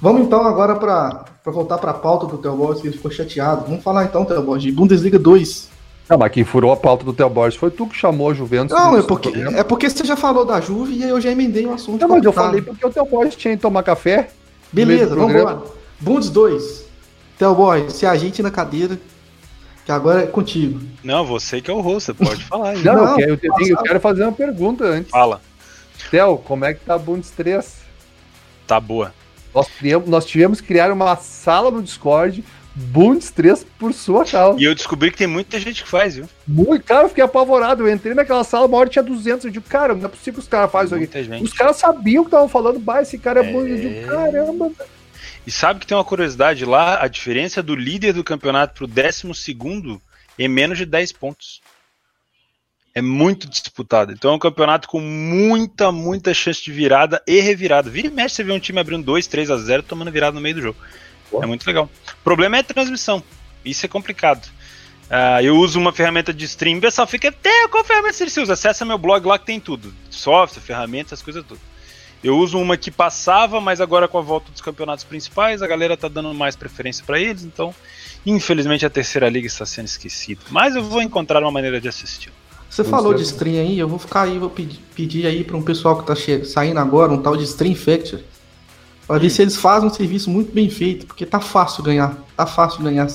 Vamos então agora para voltar para a pauta do Theoborges, que ele ficou chateado. Vamos falar então, Theoborges, de Bundesliga 2. Não, mas quem furou a pauta do Theoborges foi tu que chamou a Juventus. Não, é porque, é porque você já falou da Juve e aí eu já emendei o assunto. Não, mas eu falei porque o Theoborges tinha que tomar café. Beleza, vamos embora. Bundes 2. Theoborges, se ajeite na cadeira, que agora é contigo. Não, você que é o rosto, você pode falar. Não, não eu, quero, eu, tenho, eu quero fazer uma pergunta antes. Fala. Theo, como é que tá a Bundes 3? Tá boa. Nós, criamos, nós tivemos que criar uma sala no Discord Bundes 3 por sua causa. E eu descobri que tem muita gente que faz, viu? Muito, cara, eu fiquei apavorado. Eu entrei naquela sala, uma hora tinha 200. Eu digo, cara, não é possível que os caras fazem isso aqui. Gente. Os caras sabiam que estavam falando, bah, esse cara é, é... bom. Eu digo, caramba. E sabe que tem uma curiosidade lá? A diferença do líder do campeonato pro décimo segundo é menos de 10 pontos. É muito disputado. Então é um campeonato com muita, muita chance de virada e revirada. Vira e mexe, você vê um time abrindo 2, 3 a 0 tomando virada no meio do jogo. É muito legal. O problema é a transmissão. Isso é complicado. Uh, eu uso uma ferramenta de stream, o pessoal fica até qual ferramenta você usa? Acessa meu blog lá que tem tudo. Software, ferramentas, as coisas tudo. Eu uso uma que passava, mas agora com a volta dos campeonatos principais, a galera tá dando mais preferência para eles, então infelizmente a terceira liga está sendo esquecida. Mas eu vou encontrar uma maneira de assistir. Você falou de stream aí, eu vou ficar aí, vou pedir, pedir aí para um pessoal que tá saindo agora, um tal de Stream Factor, para ver se eles fazem um serviço muito bem feito, porque tá fácil ganhar, tá fácil ganhar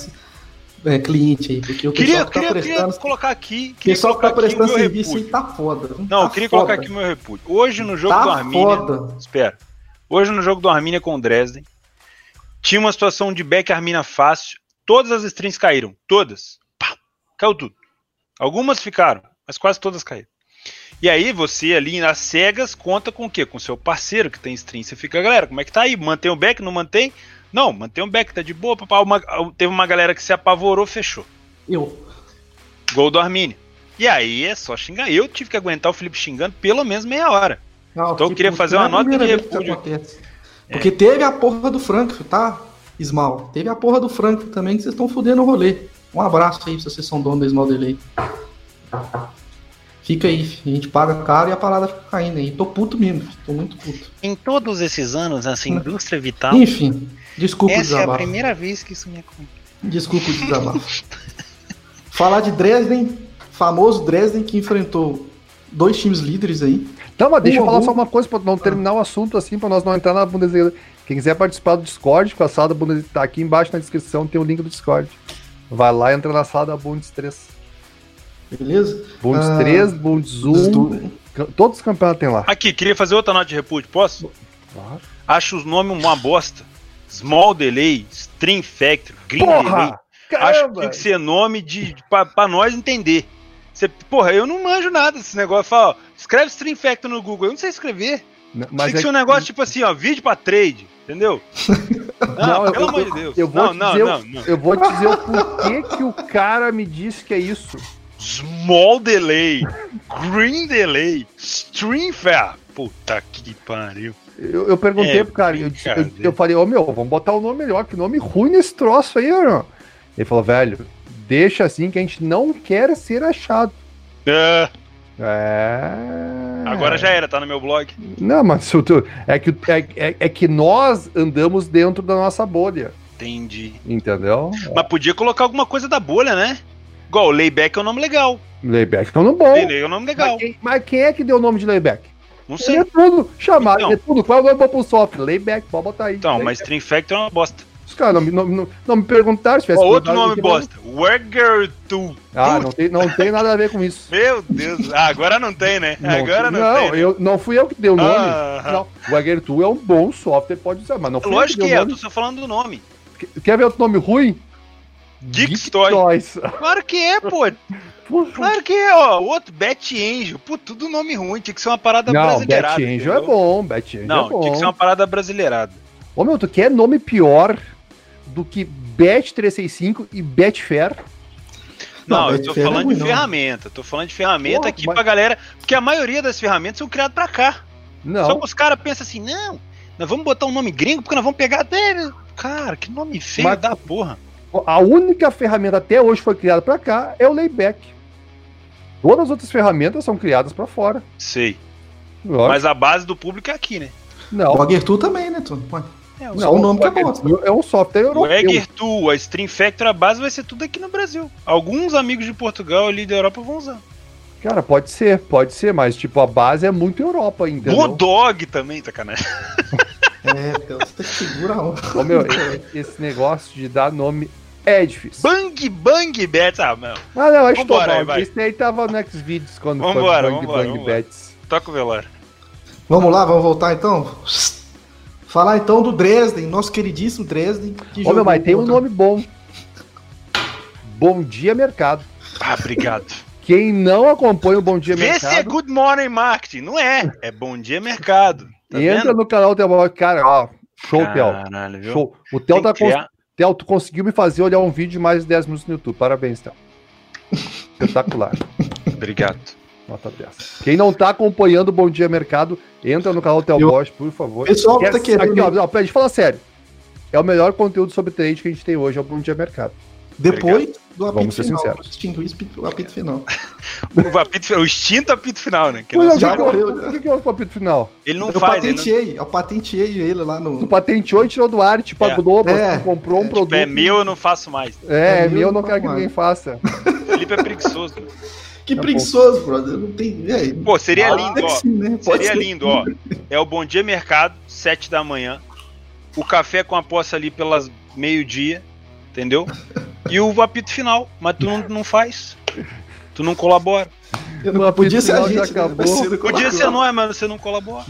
é, cliente aí, porque o queria, pessoal que tá queria, prestando, queria colocar aqui, queria pessoal que tá prestando serviço aí tá foda. Não, tá eu queria foda. colocar aqui o meu repúdio. Hoje no jogo tá do Arminia, foda. espera. Hoje no jogo do Arminia com o Dresden, tinha uma situação de back Arminia fácil, todas as strings caíram, todas. Pá, caiu tudo. Algumas ficaram, mas quase todas caíram. E aí você ali nas cegas conta com o quê? Com seu parceiro que tem stream. Você fica, galera, como é que tá aí? Mantém o back? Não mantém? Não, mantém o back, tá de boa. Papá. Uma, teve uma galera que se apavorou, fechou. Eu. Gol do Armini. E aí é só xingar. Eu tive que aguentar o Felipe xingando pelo menos meia hora. Não, então eu queria fazer uma nota de repúdio. Porque é. teve a porra do Franco, tá? Ismal. Teve a porra do Franco também que vocês estão fudendo o rolê. Um abraço aí se vocês são dono da Ismal Delay. Fica aí, a gente paga caro e a parada fica caindo aí. Tô puto mesmo, tô muito puto. Em todos esses anos, essa indústria vital. Enfim, desculpa essa o desabafo. Essa é a primeira vez que isso me acontece. Desculpa o desabafo. Falar de Dresden, famoso Dresden que enfrentou dois times líderes aí. Não, mas deixa um eu falar só uma coisa para não terminar o assunto assim, para nós não entrar na Bundesliga. Quem quiser participar do Discord, com a sala da Bundesliga, tá aqui embaixo na descrição, tem o link do Discord. Vai lá e entra na sala da Bundes 3. Beleza? Bundes ah, 3, Bundes 1. Todos os campeonatos tem lá. Aqui, queria fazer outra nota de repúdio, posso? Claro. Acho os nomes uma bosta. Small Delay, Stream Factory, Green porra, Delay. Caramba. Acho que tem que ser nome de, de pra, pra nós entender. Você, porra, eu não manjo nada desse negócio. Fala, ó, escreve Stream Factory no Google. Eu não sei escrever. Não, mas tem que é ser um negócio tipo assim, ó, vídeo pra trade, entendeu? Não, não pelo eu, amor de Deus. Eu vou, não, dizer, não, não, eu vou te dizer o porquê que o cara me disse que é isso. Small Delay, Green Delay, Stream Fair. Puta que pariu. Eu, eu perguntei é, pro cara, eu, eu, eu, falei, ô oh, meu, vamos botar o um nome melhor, que nome ruim nesse troço aí, ó. Ele falou, velho, deixa assim que a gente não quer ser achado. É. É. Agora já era, tá no meu blog. Não, mas é que, é, é, é que nós andamos dentro da nossa bolha. Entendi. Entendeu? Mas podia colocar alguma coisa da bolha, né? Igual, Layback é um nome legal. Layback é um nome bom. Layback é um nome legal. Mas quem, mas quem, é que deu o nome de Layback? Não sei. é tudo. Chamado, então, é tudo. Qual é o nome pro software? Layback, pode botar aí. Então, mas Stream Factor é uma bosta. Os caras não, não, não, não, me perguntaram se tivesse. outro nome bosta. Wagger 2. Ah, não tem, não tem nada a ver com isso. Meu Deus. Ah, agora não tem, né? Não, agora não, não tem. Não, eu, não fui eu que dei o nome. Ah, não, Wagger 2 é um bom software, pode usar, mas não fui Lógico eu que, que é, eu tô só falando do nome. Quer ver outro nome ruim? Geeks Toys. Claro que é, pô. Claro que é, ó. Outro, Bet Angel. Pô, tudo nome ruim. Tinha que ser uma parada não, brasileirada. Bet Angel é bom, Bet Angel não, é bom. tinha que ser uma parada brasileirada. Ô, meu, tu quer nome pior do que Bet365 e Betfair? Não, não eu tô falando é de ferramenta. Tô falando de ferramenta aqui mas... pra galera. Porque a maioria das ferramentas são criadas pra cá. Não. Só que os caras pensam assim, não, nós vamos botar um nome gringo porque nós vamos pegar. Cara, que nome feio mas... da porra. A única ferramenta até hoje foi criada para cá é o layback. Todas as outras ferramentas são criadas para fora. Sei. Lógico. Mas a base do público é aqui, né? Não. O Agertu também, né, tu? É, o, não, o nome que é bom. É um software europeu. O Egger Tool, a Stream Factor, a base vai ser tudo aqui no Brasil. Alguns amigos de Portugal ali da Europa vão usar. Cara, pode ser, pode ser, mas tipo, a base é muito Europa ainda. Bulldog também, sacanagem. É, então você tem que segurar um. Ô, meu, esse negócio de dar nome é difícil. Bang Bang Bets, ah, meu. Ah, não, acho que tô Esse aí tava no Xvideos quando vambora, foi Bang vambora, Bang vambora. Bets. Toca o velório. Vamos lá, vamos voltar então? Falar então do Dresden, nosso queridíssimo Dresden. Que Ô, meu, mas tem um nome bom. Bom Dia Mercado. Ah, obrigado. Quem não acompanha o Bom Dia Vê Mercado. Esse é Good Morning Marketing. Não é. É Bom Dia Mercado. Tá entra vendo? no canal Theo. Cara, ó. Show, Theo. Show. O Theo tá criar... Theo, tu conseguiu me fazer olhar um vídeo de mais de 10 minutos no YouTube. Parabéns, Theo. Espetacular. Obrigado. Nota 10. Quem não tá acompanhando o Bom Dia Mercado, entra no canal Theo Eu... Bosch, por favor. Pessoal que tá querendo. Aqui, ó, não, gente falar sério. É o melhor conteúdo sobre trade que a gente tem hoje, é o Bom Dia Mercado. Depois Obrigado. do apito Vamos ser final. Sinceros. Extinguir o apito final. o, apito, o extinto apito final, né? Que não, já morreu. O que é o apito final? Ele não eu faz. Patenteei, não... Eu patenteei ele lá no. Tu patenteou e tirou do ar, tipo, é. pagou, é. comprou um é, produto. Tipo, é meu, eu não faço mais. É, é, é meu, eu não quero que ninguém faça. Felipe é preguiçoso. Que tá preguiçoso, bom. brother. Não tem. É, Pô, seria ah, lindo, ó. Sim, né? Seria ser. lindo, ó. É o Bom Dia Mercado, 7 da manhã. O café com a poça ali pelas meio-dia entendeu? E o apito final, mas tu não, não faz. Tu não colabora. Eu não, podia ser a gente, né? Podia ser nós, mas você não colabora.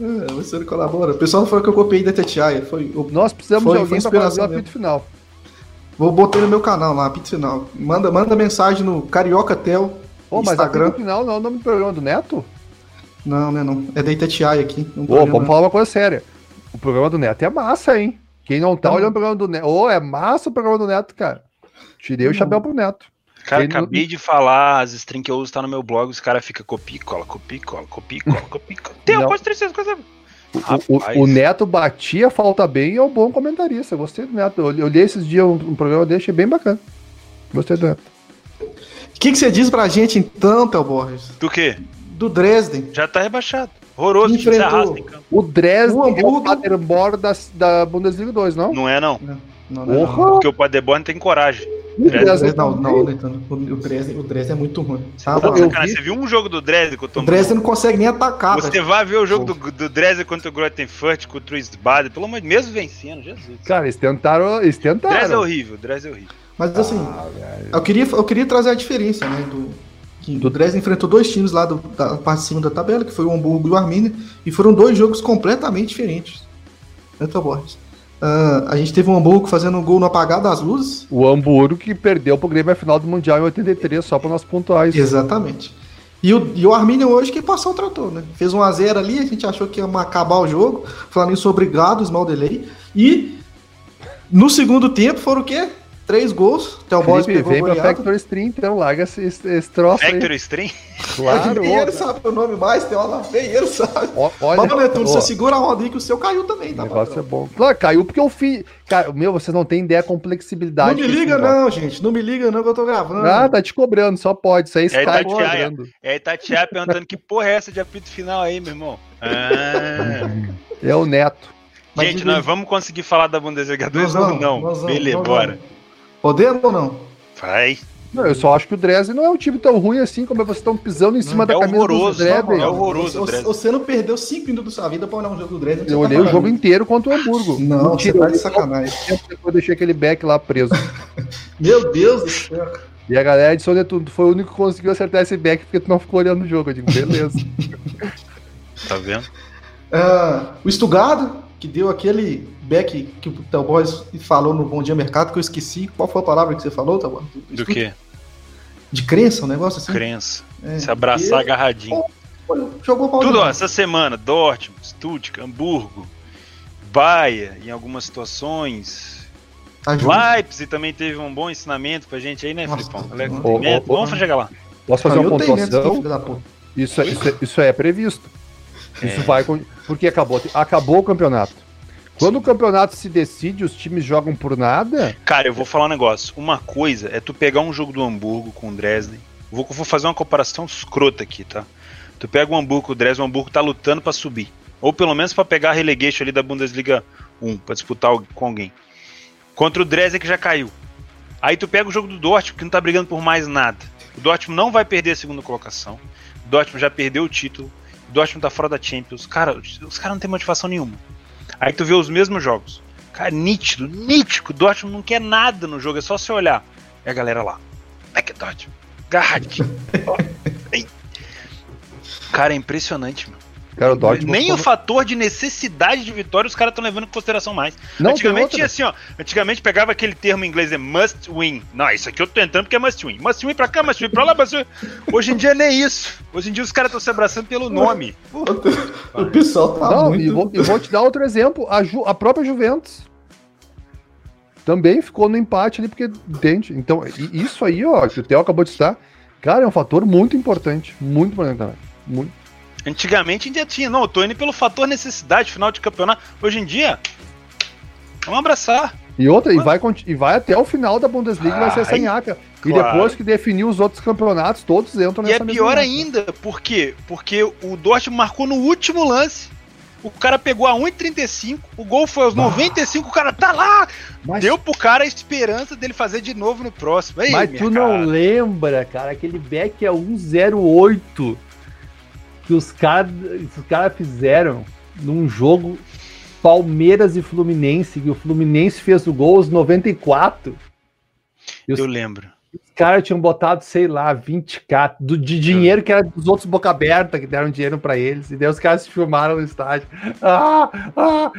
É, você não colabora. O pessoal não falou que eu copiei da Tetiaia. Foi, Nós precisamos foi, de alguém para fazer o apito final. Vou botar no meu canal lá, apito final. Manda, manda mensagem no Carioca Tel. Pô, mas Instagram. apito final não é o nome do programa do Neto? Não, né não. É da Itatiaia aqui. Pô, vamos falar uma coisa séria. O programa do Neto é massa, hein? Quem não tá olhando o programa do Neto. Ô, oh, é massa o programa do Neto, cara. Tirei o chapéu pro Neto. Cara, Quem acabei não... de falar, as strings que eu uso tá no meu blog, os caras ficam copia, cola, copia, cola, copia, cola, copia, cola. Tem uma coisa tristeza, coisa. O, o, o, Neto batia, falta bem e é um bom comentarista. Gostei do Neto. Eu, li esses dias um, um, programa dele, achei bem bacana. Gostei do Neto. O que, que você diz pra gente então, Théo Borges? Do quê? Do Dresden. Já tá rebaixado. Horroroso, enfrentou o Dresden o é o Paderborn da, da Bundesliga 2, não? Não é, não. não, não, não, não. Porque o Paderborn tem coragem. O Dresden, não, não, o Dresden, o Dresden é muito ruim. Tá, eu vi... Você viu um jogo do Dresden contra o O Dresden não consegue nem atacar. Você velho. vai ver o jogo do, do Dresden contra o Grottenfurt, contra o Wiesbaden, pelo Deus, mesmo vencendo, Jesus. Cara, eles tentaram, eles tentaram. Dresden é horrível, Dresden é horrível. Mas assim, ah, eu, queria, eu queria trazer a diferença, né, do, do Dresden enfrentou dois times lá do, da parte de cima da tabela, que foi o Hamburgo e o Arminia, e foram dois jogos completamente diferentes. Então, Borges. Uh, a gente teve o Hamburgo fazendo um gol no apagar das luzes. O Hamburgo que perdeu pro Grêmio na final do Mundial em 83, só para nós pontuar isso. Exatamente. E o, e o Arminia hoje que passou o trator, né? Fez um a 0 ali, a gente achou que ia acabar o jogo. Isso, obrigado, Small Delay. E no segundo tempo foram o quê? Três gols. Theo Boys pegou vem pra Factory Stream, então larga esse, esse troço Factory aí. Stream? Claro. Nem ele sabe o nome mais, tem lá, vem ele sabe. olha, Mas, Netuno, você segura a roda aí que o seu caiu também, tá? O negócio patrão? é bom. Claro, caiu porque eu fiz... Cara, meu, você não tem ideia da complexibilidade. Não me liga não, gente. Não me liga não que eu tô gravando. Ah, tá te cobrando, só pode. Isso aí é Skype cobrando. É Itatiaia perguntando que porra é essa de apito final aí, meu irmão? Ah. É o Neto. Gente, nós vamos conseguir falar da Bundesliga 2 ou não? Beleza, bora. Podemos ou não? Vai. Não, eu só acho que o Dresden não é um time tão ruim assim como vocês estão pisando em cima é da camisa horroroso, do Dresden. É horroroso. Você, você não perdeu 5 minutos da sua vida pra olhar um jogo do Dresden. Eu olhei tá o jogo inteiro contra o Hamburgo. Não, Mentira, você tá de sacanagem. Eu deixei aquele back lá preso. Meu Deus do céu. E a galera de Sonetudo foi o único que conseguiu acertar esse back porque tu não ficou olhando o jogo. Eu digo, beleza. tá vendo? Uh, o Estugado, que deu aquele back que o Telboys falou no Bom Dia Mercado, que eu esqueci. Qual foi a palavra que você falou, Telboys? Do, do quê? De crença, um negócio assim? Crença. É, Se abraçar e... agarradinho. jogou mal Tudo, ó, essa semana, Dortmund, Stuttgart, Hamburgo, Bahia, em algumas situações. Ajuda. Leipzig também teve um bom ensinamento pra gente aí, né, Nossa, Filipão? Oh, Vamos chegar lá. Posso fazer uma pontuação? Isso, é, isso, é, isso é previsto. Isso é. vai. Porque acabou, acabou o campeonato. Quando o campeonato se decide, os times jogam por nada? Cara, eu vou falar um negócio. Uma coisa é tu pegar um jogo do Hamburgo com o Dresden. Vou, vou fazer uma comparação escrota aqui, tá? Tu pega o Hamburgo o Dresden, o Hamburgo tá lutando para subir. Ou pelo menos para pegar a relegation ali da Bundesliga um, para disputar com alguém. Contra o Dresden que já caiu. Aí tu pega o jogo do Dortmund, que não tá brigando por mais nada. O Dortmund não vai perder a segunda colocação. O Dortmund já perdeu o título. Dortmund tá fora da Champions. Cara, os caras não têm motivação nenhuma. Aí tu vê os mesmos jogos. Cara, nítido, nítido. O Dortmund não quer nada no jogo, é só você olhar. É a galera lá. É que Dortmund. Garrad. Cara, é impressionante, mano. Cara, o Dortmund Nem o fator de necessidade de vitória os caras estão levando em consideração mais. Não, antigamente tinha assim, ó. Antigamente pegava aquele termo em inglês é must win. Não, isso aqui eu tô tentando porque é must win. Must win pra cá, must win pra lá, must win. Hoje em dia nem isso. Hoje em dia os caras estão se abraçando pelo nome. o pessoal tá Não, muito... e, vou, e vou te dar outro exemplo. A, Ju, a própria Juventus também ficou no empate ali, porque dente. Então, isso aí, ó, que o Theo acabou de citar, cara, é um fator muito importante. Muito importante também. Muito. Antigamente ainda tinha, não, eu tô indo pelo fator necessidade, final de campeonato. Hoje em dia, vamos abraçar. E outra, e vai, e vai até o final da Bundesliga, vai ser essa nhaca. Claro. E depois que definir os outros campeonatos, todos entram nessa E é pior ainda, por quê? Porque o Dortmund marcou no último lance. O cara pegou a 1,35, o gol foi aos 95, o cara tá lá! Mas... Deu pro cara a esperança dele fazer de novo no próximo. Aí, Mas tu cara. não lembra, cara, aquele back é 1,08 que os caras cara fizeram num jogo Palmeiras e Fluminense, que o Fluminense fez o gol aos 94. Os, Eu lembro. Os caras tinham botado, sei lá, 20k do, de dinheiro que era dos outros boca aberta que deram dinheiro para eles. E daí os caras se filmaram no estádio. Ah, ah,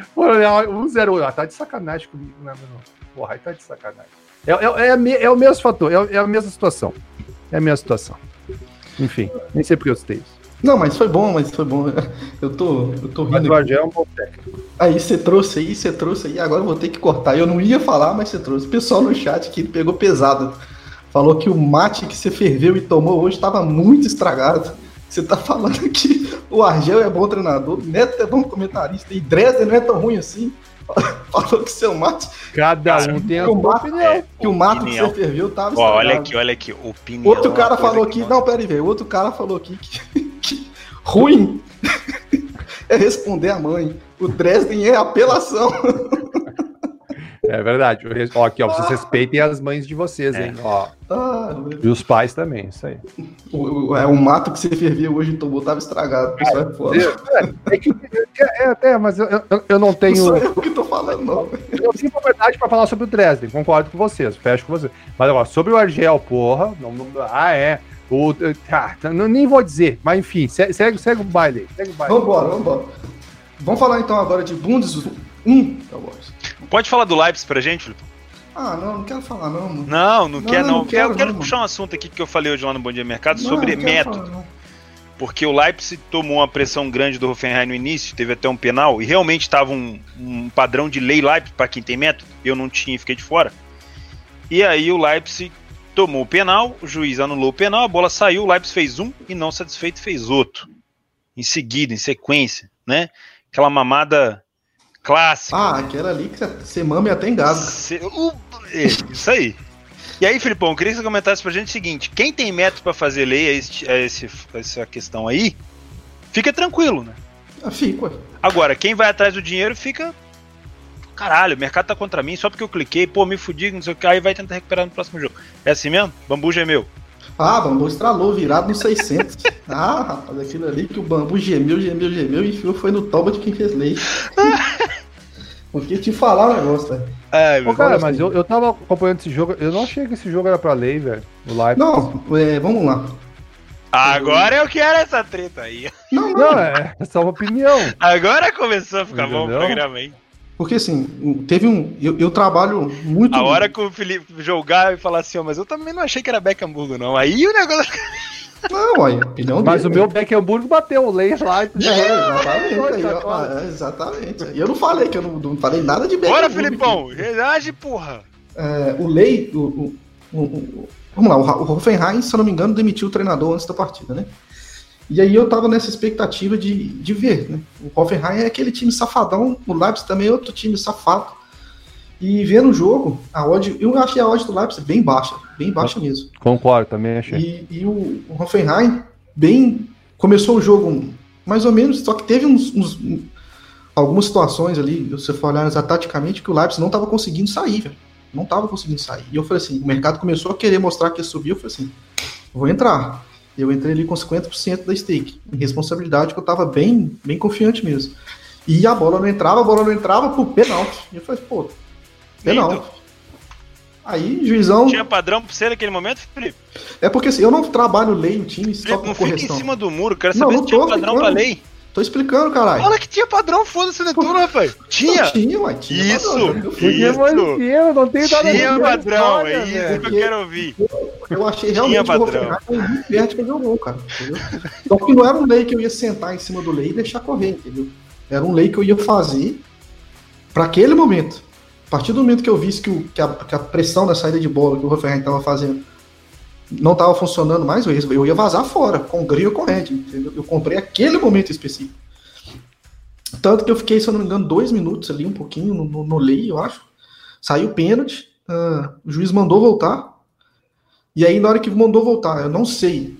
um zero. Ah, tá de sacanagem comigo, né, meu? Porra, aí tá de sacanagem. É, é, é, é o mesmo fator, é, é a mesma situação. É a mesma situação. Enfim, nem sei porque eu citei isso. Não, mas foi bom, mas foi bom. Eu tô, eu tô rindo. Mas o é um bom técnico. Aí você trouxe aí, você trouxe aí, agora eu vou ter que cortar. Eu não ia falar, mas você trouxe. O pessoal no chat que pegou pesado. Falou que o mate que você ferveu e tomou hoje estava muito estragado. Você tá falando que o Argel é bom treinador, Neto é bom comentarista e Dresden não é tão ruim assim. Falou que seu mate. Cada um tem a sua opinião. É, que o mato opinião. que você ferveu tava Ó, Olha aqui, olha aqui. Opinião. Outro cara falou aqui. Não, pera aí, velho. Outro cara falou aqui que ruim é responder a mãe. O Dresden é apelação. É verdade. Ó, aqui, ó, vocês respeitem as mães de vocês, hein? É. Ó. Ah, e os pais também, isso aí. O, o, é, o mato que você fervia hoje tomou tava estragado. Isso é, é foda. É, é, que, é, até, mas eu, eu, eu, não tenho. Não sou eu que tô falando, não. Eu tenho verdade pra falar sobre o Dresden, concordo com vocês, fecho com vocês. Mas agora, sobre o Argel, porra, não, não, ah, é. O, ah, não, nem vou dizer, mas enfim, segue, segue, segue o baile. Segue o baile. Vambora, vambora. Vamos falar então agora de Bundes 1, Pode falar do Leipzig pra gente, Felipe? Ah, não, não quero falar não. Mano. Não, não, não quer não. não quero, eu quero não, puxar um assunto aqui que eu falei hoje lá no Bom Dia Mercado sobre método. Falar, porque o Leipzig tomou uma pressão grande do Hoffenheim no início, teve até um penal, e realmente estava um, um, padrão de lei Leipzig para quem tem método. Eu não tinha, fiquei de fora. E aí o Leipzig tomou o penal, o juiz anulou o penal, a bola saiu, o Leipzig fez um e não satisfeito fez outro. Em seguida, em sequência, né? Aquela mamada clássica. Ah, aquela ali que você mama e até engasa. Cê, uh, isso aí. E aí, Filipão, eu queria que você comentasse pra gente o seguinte: quem tem método para fazer lei a, esse, a esse, essa questão aí, fica tranquilo, né? Ah, fico. Agora, quem vai atrás do dinheiro fica. Caralho, o mercado tá contra mim só porque eu cliquei, pô, me fudi, não sei o que, aí vai tentar recuperar no próximo jogo. É assim mesmo? Bambu gemeu. Ah, bambu estralou, virado no 600. ah, rapaz, aquilo ali que o bambu gemeu, gemeu, gemeu e enfiou foi no toba de quem fez lei. Porque te falar o negócio, velho. É, Ô, cara, mas eu, eu tava acompanhando esse jogo, eu não achei que esse jogo era pra lei, velho. O live. Não, é, vamos lá. Agora eu quero essa treta aí. Não, não, não é, é só uma opinião. Agora começou a ficar Entendeu? bom o programa, hein? Porque assim, teve um. Eu, eu, trabalho muito. A hora que o Felipe jogar e falar assim, oh, mas eu também não achei que era Beck Hamburgo, não. Aí o negócio. Não, aí, opinião Mas dele, o meu Beck Hamburgo bateu o Leis lá. É, exatamente. aí, ó, é, exatamente. E eu não falei que eu não, não falei nada de Beck Bora, Filipão, reage, porra. É, o Lei. O, o, o, vamos lá, o Hoffenheim, se eu não me engano, demitiu o treinador antes da partida, né? E aí eu tava nessa expectativa de, de ver, né? O Hoffenheim é aquele time safadão, o Leipzig também é outro time safado. E vendo o jogo, a odd, eu achei a odd do Leipzig bem baixa, bem baixa mesmo. Concordo, também achei. E, e o, o Hoffenheim bem começou o jogo mais ou menos, só que teve uns, uns algumas situações ali, você for olhar taticamente, que o Leipzig não estava conseguindo sair, velho. Não estava conseguindo sair. E eu falei assim, o mercado começou a querer mostrar que ia subir, eu falei assim, vou entrar. Eu entrei ali com 50% da stake, em responsabilidade, que eu estava bem, bem confiante mesmo. E a bola não entrava, a bola não entrava pro penalti. E eu falei, pô, penalti. Aí, juizão. Tinha padrão pra você naquele momento, Felipe? É porque assim, eu não trabalho lei em time só com não correção. Fica em cima do muro, quero saber não, se tinha padrão pra lei. Tô explicando, caralho. Fala que tinha padrão, foda-se o Netuno, rapaz. Tinha. Não, tinha, ué, tinha. Isso. Padrão, isso. Eu não tenho nada Tinha padrão, é isso que eu quero ouvir. Eu achei realmente que o Hoffenheim muito perto que jogou, cara. Entendeu? Então que não era um lei que eu ia sentar em cima do lei e deixar correr, entendeu? Era um lei que eu ia fazer para aquele momento. A partir do momento que eu visse que, o, que, a, que a pressão da saída de bola que o Hoffenheim estava fazendo não estava funcionando mais, eu ia vazar fora, com gringo ou com red, entendeu? Eu comprei aquele momento específico. Tanto que eu fiquei, se eu não me engano, dois minutos ali, um pouquinho, no, no, no lei, eu acho. Saiu pênalti, uh, o juiz mandou voltar. E aí, na hora que mandou voltar, eu não sei.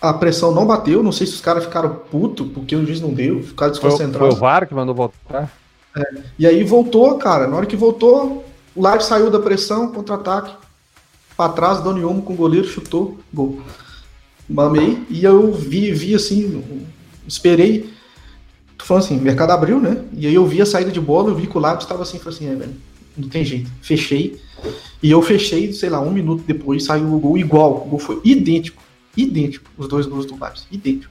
A pressão não bateu, não sei se os caras ficaram putos, porque o juiz não deu, ficaram desconcentrados. Foi, foi o VAR que mandou voltar? É, e aí voltou, cara. Na hora que voltou, o Live saiu da pressão, contra-ataque para trás, Doni Olmo com o goleiro, chutou, gol. Mamei, e eu vi, vi assim, esperei. Tô falando assim, mercado abriu, né? E aí eu vi a saída de bola, eu vi que o Lápis estava assim, falei assim, é, velho, não tem jeito. Fechei. E eu fechei, sei lá, um minuto depois saiu o gol igual. O gol foi idêntico. Idêntico. Os dois gols do Lápis. Idêntico.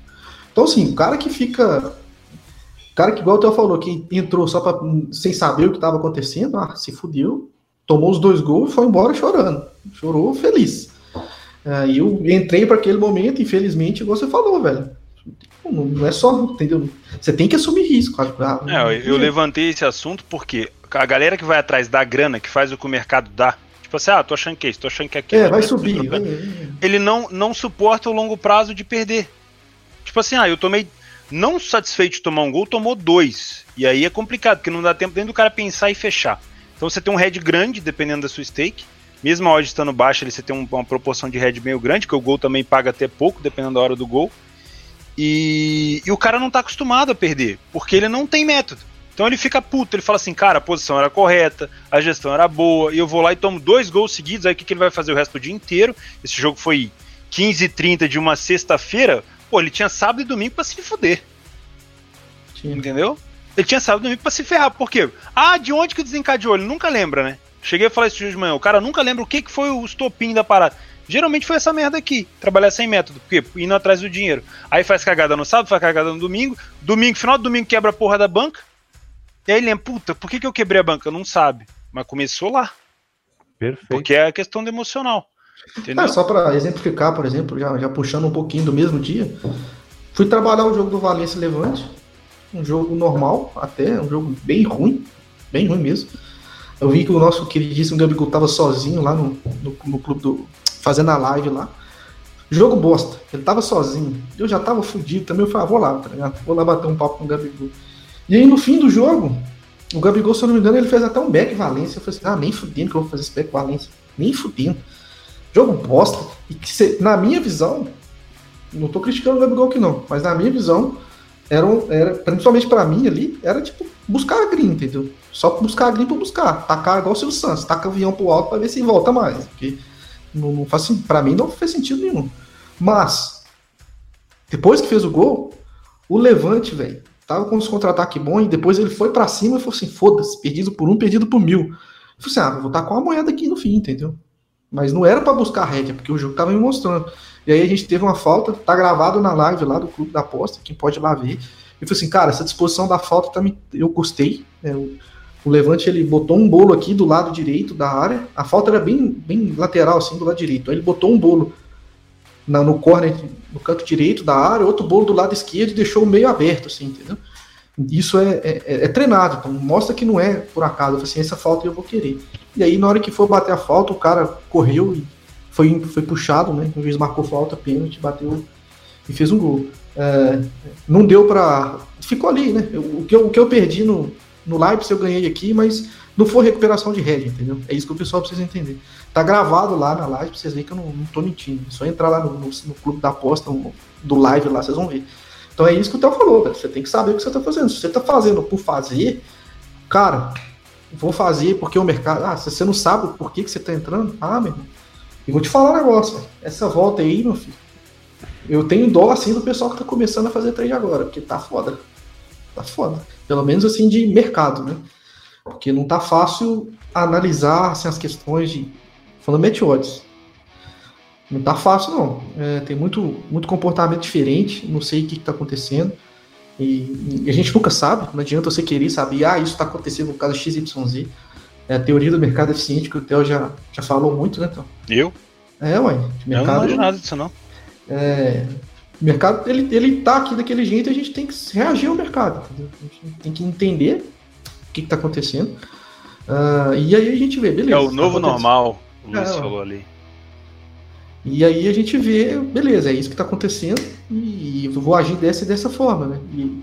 Então, assim, o cara que fica. Cara que, igual o Theo falou, que entrou só pra, sem saber o que estava acontecendo, ah, se fudeu, tomou os dois gols e foi embora chorando. Chorou feliz. Aí eu entrei para aquele momento, infelizmente, igual você falou, velho. Não, é só, entendeu? Você tem que assumir risco. Ah, é, eu levantei esse assunto porque a galera que vai atrás da grana, que faz o que o mercado dá, tipo assim, ah, tô achando que é isso, tô achando que é aquilo. É, vai subir. Vai, ele não, não suporta o longo prazo de perder. Tipo assim, ah, eu tomei. Não satisfeito de tomar um gol, tomou dois. E aí é complicado, porque não dá tempo nem do cara pensar e fechar. Então você tem um head grande, dependendo da sua stake. Mesmo a odd estando baixa, você tem uma proporção de head meio grande, que o gol também paga até pouco, dependendo da hora do gol. E, e o cara não está acostumado a perder, porque ele não tem método. Então ele fica puto, ele fala assim, cara, a posição era correta, a gestão era boa, e eu vou lá e tomo dois gols seguidos, aí o que, que ele vai fazer o resto do dia inteiro? Esse jogo foi 15 h 30 de uma sexta-feira, pô, ele tinha sábado e domingo para se fuder. Sim. Entendeu? Ele tinha sábado e domingo pra se ferrar. Por quê? Ah, de onde que desencadeou? Ele nunca lembra, né? Cheguei a falar isso hoje de manhã. O cara nunca lembra o que, que foi o estopim da parada. Geralmente foi essa merda aqui. Trabalhar sem método. Por quê? Indo atrás do dinheiro. Aí faz cagada no sábado, faz cagada no domingo. Domingo, final do domingo, quebra a porra da banca. E aí lembra, puta, por que, que eu quebrei a banca? Não sabe. Mas começou lá. Perfeito. Porque é a questão do emocional. Entendeu? É, só para exemplificar, por exemplo, já, já puxando um pouquinho do mesmo dia. Fui trabalhar o jogo do Valência Levante um jogo normal, até, um jogo bem ruim, bem ruim mesmo. Eu vi que o nosso queridíssimo Gabigol tava sozinho lá no, no, no clube do. fazendo a live lá. Jogo bosta, ele tava sozinho. Eu já tava fudido também. Eu falei, ah, vou lá, tá ligado? Vou lá bater um papo com o Gabigol. E aí no fim do jogo, o Gabigol, se eu não me engano, ele fez até um back Valência. Eu falei assim, ah, nem fudendo que eu vou fazer esse back Valência. Nem fudendo. Jogo bosta. E que, na minha visão, não tô criticando o Gabigol aqui não, mas na minha visão, era, era principalmente para mim ali, era tipo buscar a green, entendeu? Só buscar a green pra buscar. Tacar igual o Silvio Santos, taca o avião pro alto para ver se volta mais. Porque não, não faz, pra mim não fez sentido nenhum. Mas, depois que fez o gol, o Levante, velho, tava com os contra-ataque bom e depois ele foi para cima e falou assim: foda-se, perdido por um, perdido por mil. Falei assim: ah, vou com a moeda aqui no fim, entendeu? Mas não era para buscar a rédea, porque o jogo tava me mostrando. E aí a gente teve uma falta, tá gravado na live lá do Clube da Aposta, quem pode ir lá ver. E falei assim, cara, essa disposição da falta tá me... eu gostei. Né? O, o, Levante ele botou um bolo aqui do lado direito da área. A falta era bem, bem lateral, assim, do lado direito. Aí ele botou um bolo na, no corner, no canto direito da área, outro bolo do lado esquerdo e deixou meio aberto, assim, entendeu? Isso é, é, é, é treinado, então mostra que não é por acaso. Eu falei assim, essa falta eu vou querer. E aí, na hora que for bater a falta, o cara correu e foi, foi puxado, né? O juiz marcou falta, pênalti, bateu e fez um gol. É, não deu para Ficou ali, né? O que eu, o que eu perdi no, no Leipzig eu ganhei aqui, mas não foi recuperação de rede, entendeu? É isso que o pessoal precisa entender. Tá gravado lá na live pra vocês verem que eu não, não tô mentindo. É só entrar lá no, no, no clube da aposta, do live lá, vocês vão ver. Então é isso que o Theo falou. Você tem que saber o que você tá fazendo. Se você tá fazendo por fazer, cara, vou fazer porque o mercado. Ah, se você não sabe por que, que você tá entrando, ah, meu irmão. E vou te falar um negócio, velho. Essa volta aí, meu filho. Eu tenho dó assim do pessoal que tá começando a fazer trade agora, porque tá foda. Tá foda. Pelo menos assim de mercado, né? Porque não tá fácil analisar assim, as questões de. Falando odds. Não tá fácil, não. É, tem muito, muito comportamento diferente, não sei o que, está acontecendo. E, e, a gente nunca sabe, não adianta você querer saber, ah, isso está acontecendo por causa XYZ. É a teoria do mercado eficiente que o Theo já, já falou muito, né, Theo? Eu? É, ué. Mercado, eu não manjo nada disso, não. É, o mercado, ele, ele tá aqui daquele jeito e a gente tem que reagir ao mercado, entendeu? A gente tem que entender o que, está acontecendo. Uh, e aí a gente vê, beleza. É o novo tá normal, o Luiz é, falou ali. E aí a gente vê, beleza, é isso que está acontecendo e eu vou agir dessa e dessa forma, né? E,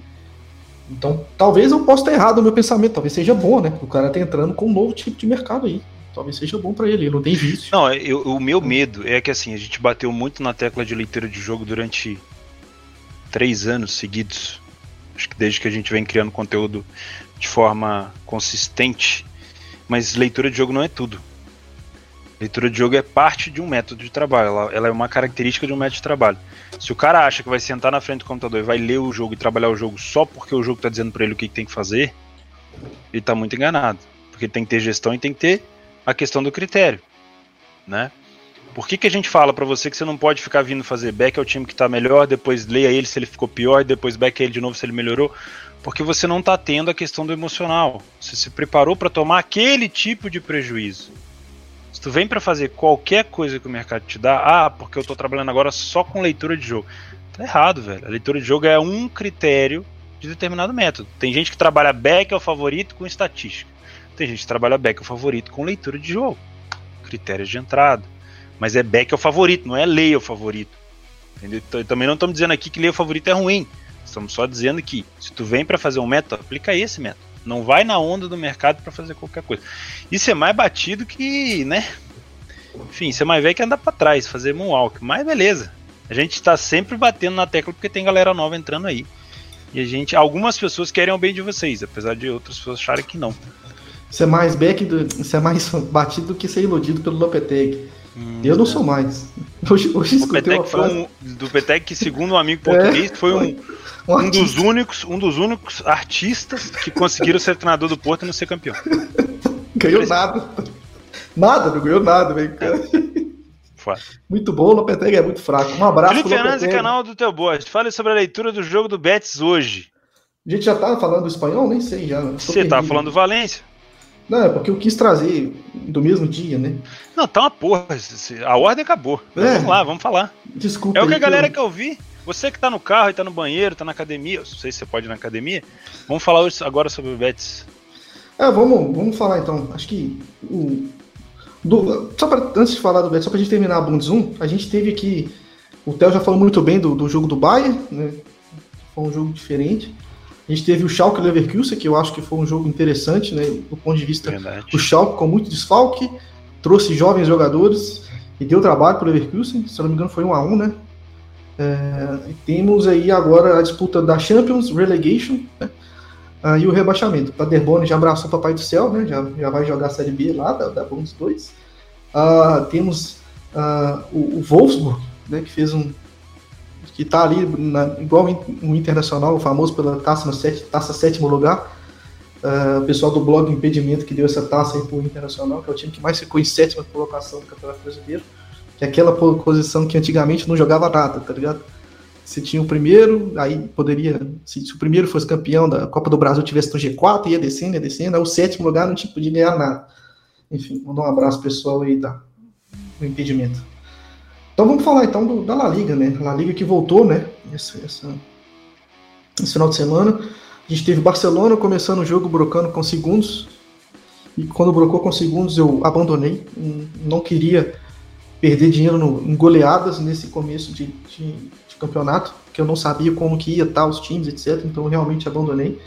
então, talvez eu possa estar errado no meu pensamento, talvez seja bom, né? O cara tá entrando com um novo tipo de mercado aí. Talvez seja bom para ele, ele não tem vício. Não, eu, o meu medo é que assim, a gente bateu muito na tecla de leitura de jogo durante três anos seguidos. Acho que desde que a gente vem criando conteúdo de forma consistente. Mas leitura de jogo não é tudo. Leitura de jogo é parte de um método de trabalho, ela, ela, é uma característica de um método de trabalho. Se o cara acha que vai sentar na frente do computador e vai ler o jogo e trabalhar o jogo só porque o jogo está dizendo para ele o que, que, tem que fazer, ele está muito enganado. Porque tem que ter gestão e tem que ter a questão do critério, né? Por que, que a gente fala para você que você não pode ficar vindo fazer back ao time que está melhor, depois leia ele se ele ficou pior, depois back ele de novo se ele melhorou? Porque você não está tendo a questão do emocional. Você se preparou para tomar aquele tipo de prejuízo. Se tu vem para fazer qualquer coisa que o mercado te dá, ah, porque eu tô trabalhando agora só com leitura de jogo. Tá errado, velho. A leitura de jogo é um critério de determinado método. Tem gente que trabalha back ao favorito com estatística. Tem gente que trabalha back ao favorito com leitura de jogo. Critérios de entrada. Mas é back ao favorito, não é lei ao favorito. Entendeu? Então, também não estamos dizendo aqui que lei ao favorito é ruim. Estamos só dizendo que se tu vem para fazer um método, aplica esse método. Não vai na onda do mercado para fazer qualquer coisa. Isso é mais batido que, né? Enfim, isso é mais velho que andar para trás, fazer moonwalk. Mas beleza. A gente está sempre batendo na tecla porque tem galera nova entrando aí. E a gente, algumas pessoas querem o bem de vocês, apesar de outras pessoas acharem que não. Isso é mais back do, isso é mais batido do que ser iludido pelo Lopeteg. Hum, eu não é. sou mais. Hoje, hoje escutei uma frase... um, do Petec que segundo um amigo português é, foi um, um, um dos únicos, um dos únicos artistas que conseguiram ser treinador do Porto e não ser campeão. ganhou nada. Nada, não ganhou nada, velho. Muito bom, o Lopetegui é muito fraco. Um abraço Felipe Fernandes e canal do Teu. Fale sobre a leitura do jogo do Betis hoje. A gente já tá falando do espanhol? Nem sei já. Você tá falando do Valência? Não, é porque eu quis trazer do mesmo dia, né? Não, tá uma porra. A ordem acabou. É. Vamos lá, vamos falar. Desculpa. É o que a galera eu... quer ouvir. Você que tá no carro e tá no banheiro, tá na academia, não sei se você pode ir na academia. Vamos falar hoje, agora sobre o Betis. É, vamos, vamos falar então. Acho que o, do, só pra, antes de falar do Betis, só pra gente terminar a Bundes 1, a gente teve aqui. O Theo já falou muito bem do, do jogo do Bayern, né? Foi um jogo diferente. A gente teve o Schalke Leverkusen, que eu acho que foi um jogo interessante, né, do ponto de vista Verdade. do Schalke com muito desfalque, trouxe jovens jogadores e deu trabalho para o Leverkusen, se não me engano foi um a um, né? É, temos aí agora a disputa da Champions, Relegation, né? Ah, e o rebaixamento. O Paderborn já abraçou o Papai do Céu, né? Já, já vai jogar a Série B lá da, da Bundes 2. Ah, temos ah, o, o Wolfsburg, né? Que fez um, que está ali na, igual o Internacional, famoso pela taça, set, taça sétimo lugar. Uh, o pessoal do blog Impedimento que deu essa taça aí pro Internacional, que é o time que mais ficou em sétima colocação do Campeonato Brasileiro. Que é aquela posição que antigamente não jogava nada, tá ligado? Se tinha o primeiro, aí poderia. Se, se, o primeiro fosse campeão da Copa do Brasil, tivesse no G4, ia descendo, ia descendo. Aí o sétimo lugar não tinha podia ganhar nada. Enfim, mandar um abraço pessoal aí da, do impedimento. Então vamos falar então do, da La Liga, né? La Liga que voltou, né? Esse, esse final de semana. A gente teve Barcelona começando o jogo brocando com segundos. E quando brocou com segundos eu abandonei. Não queria perder dinheiro no, em goleadas nesse começo de, de, de, campeonato, porque eu não sabia como que ia estar os times, etc. Então eu realmente abandonei.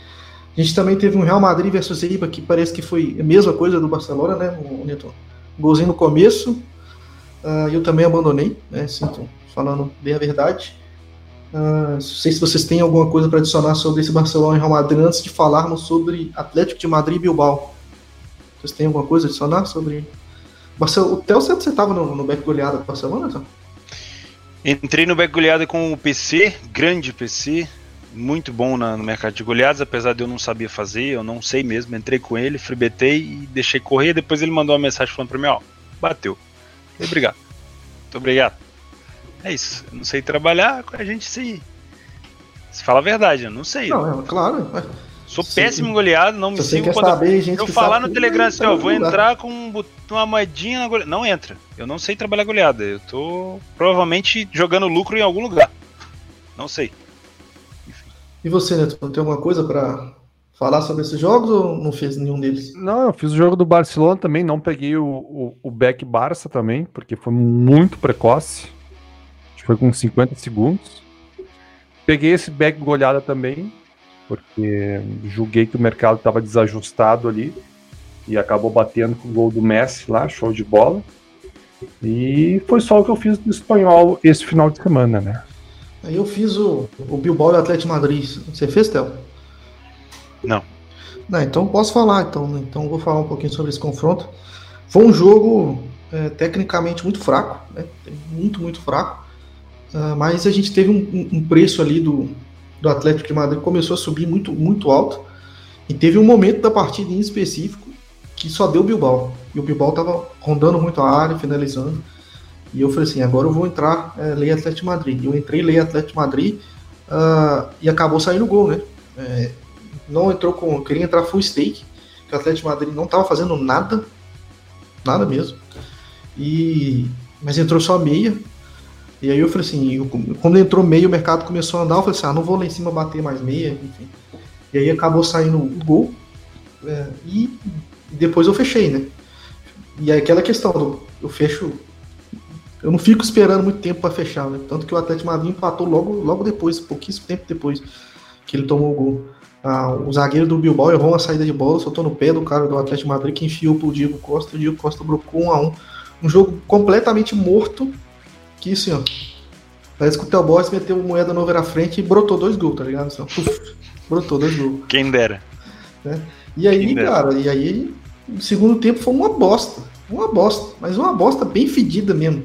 A gente também teve um Real Madrid versus Eibar, que parece que foi a mesma coisa do Barcelona, né, Neto? Golzinho no começo, uh, eu também abandonei, né? Sinto falando bem a verdade. Uh, não sei se vocês têm alguma coisa para adicionar sobre esse Barcelona e Real Madrid antes de falarmos sobre Atlético de Madrid e Bilbao. Vocês têm alguma coisa a adicionar sobre. Barcelona, o Theo, você estava no, no back goleada do Barcelona? Então? Entrei no back goleada com o PC, grande PC, muito bom na, no mercado de goleadas, apesar de eu não saber fazer, eu não sei mesmo. Entrei com ele, freebetei e deixei correr. Depois ele mandou uma mensagem falando para mim: Ó, bateu. Obrigado. Muito obrigado. É isso. Eu não sei trabalhar, a gente se. Se fala a verdade, eu não sei. Não, é, claro. Sou péssimo goleado, não me sigo quando saber, gente eu falar no Telegram assim, ó, vou entrar com uma moedinha na goleada. Não entra. Eu não sei trabalhar goleada. Eu tô provavelmente jogando lucro em algum lugar. Não sei. E você, Neto, tem alguma coisa para falar sobre esses jogos ou não fez nenhum deles? Não, eu fiz o jogo do Barcelona também, não peguei o, o, o back Barça também, porque foi muito precoce. Acho que foi com 50 segundos. Peguei esse back goleada também, porque julguei que o mercado estava desajustado ali e acabou batendo com o gol do Messi lá, show de bola. E foi só o que eu fiz do espanhol esse final de semana, né? Aí eu fiz o, o Bilbao e o Atlético Madrid. Você fez, Théo? Não. Não, então posso falar, então, né? então vou falar um pouquinho sobre esse confronto. Foi um jogo é, tecnicamente muito fraco, né? muito, muito fraco. Uh, mas a gente teve um, um preço ali do, do Atlético de Madrid começou a subir muito, muito alto. E teve um momento da partida em específico que só deu Bilbao. E o Bilbao estava rondando muito a área, finalizando. E eu falei assim, agora eu vou entrar é, Atlético de Madrid. Eu entrei Lei Atlético de Madrid uh, e acabou saindo gol, né? É, não entrou com... Queria entrar full stake, que o Atlético de Madrid não estava fazendo nada, nada mesmo. E... Mas entrou só meia, e aí eu falei assim, eu, quando entrou meio, o mercado começou a andar, eu falei assim, ah, não vou lá em cima bater mais meia, enfim. E aí acabou saindo o gol, é, e depois eu fechei, né? E aí aquela questão, eu fecho, eu não fico esperando muito tempo para fechar, né? Tanto que o Atlético Madrid empatou logo, logo depois, pouquíssimo tempo depois que ele tomou o gol. Ah, o zagueiro do Bilbao errou uma saída de bola, soltou no pé do cara do Atlético Madrid que enfiou pro Diego Costa, o Diego Costa brocou um a um. Um jogo completamente morto, que assim, ó. Parece que o Theo Borges meteu moeda nova na frente e brotou dois gols, tá ligado? Assim, Puf, brotou dois gols. Quem dera. Né? E aí, cara, e aí, o segundo tempo foi uma bosta. Uma bosta, mas uma bosta bem fedida mesmo.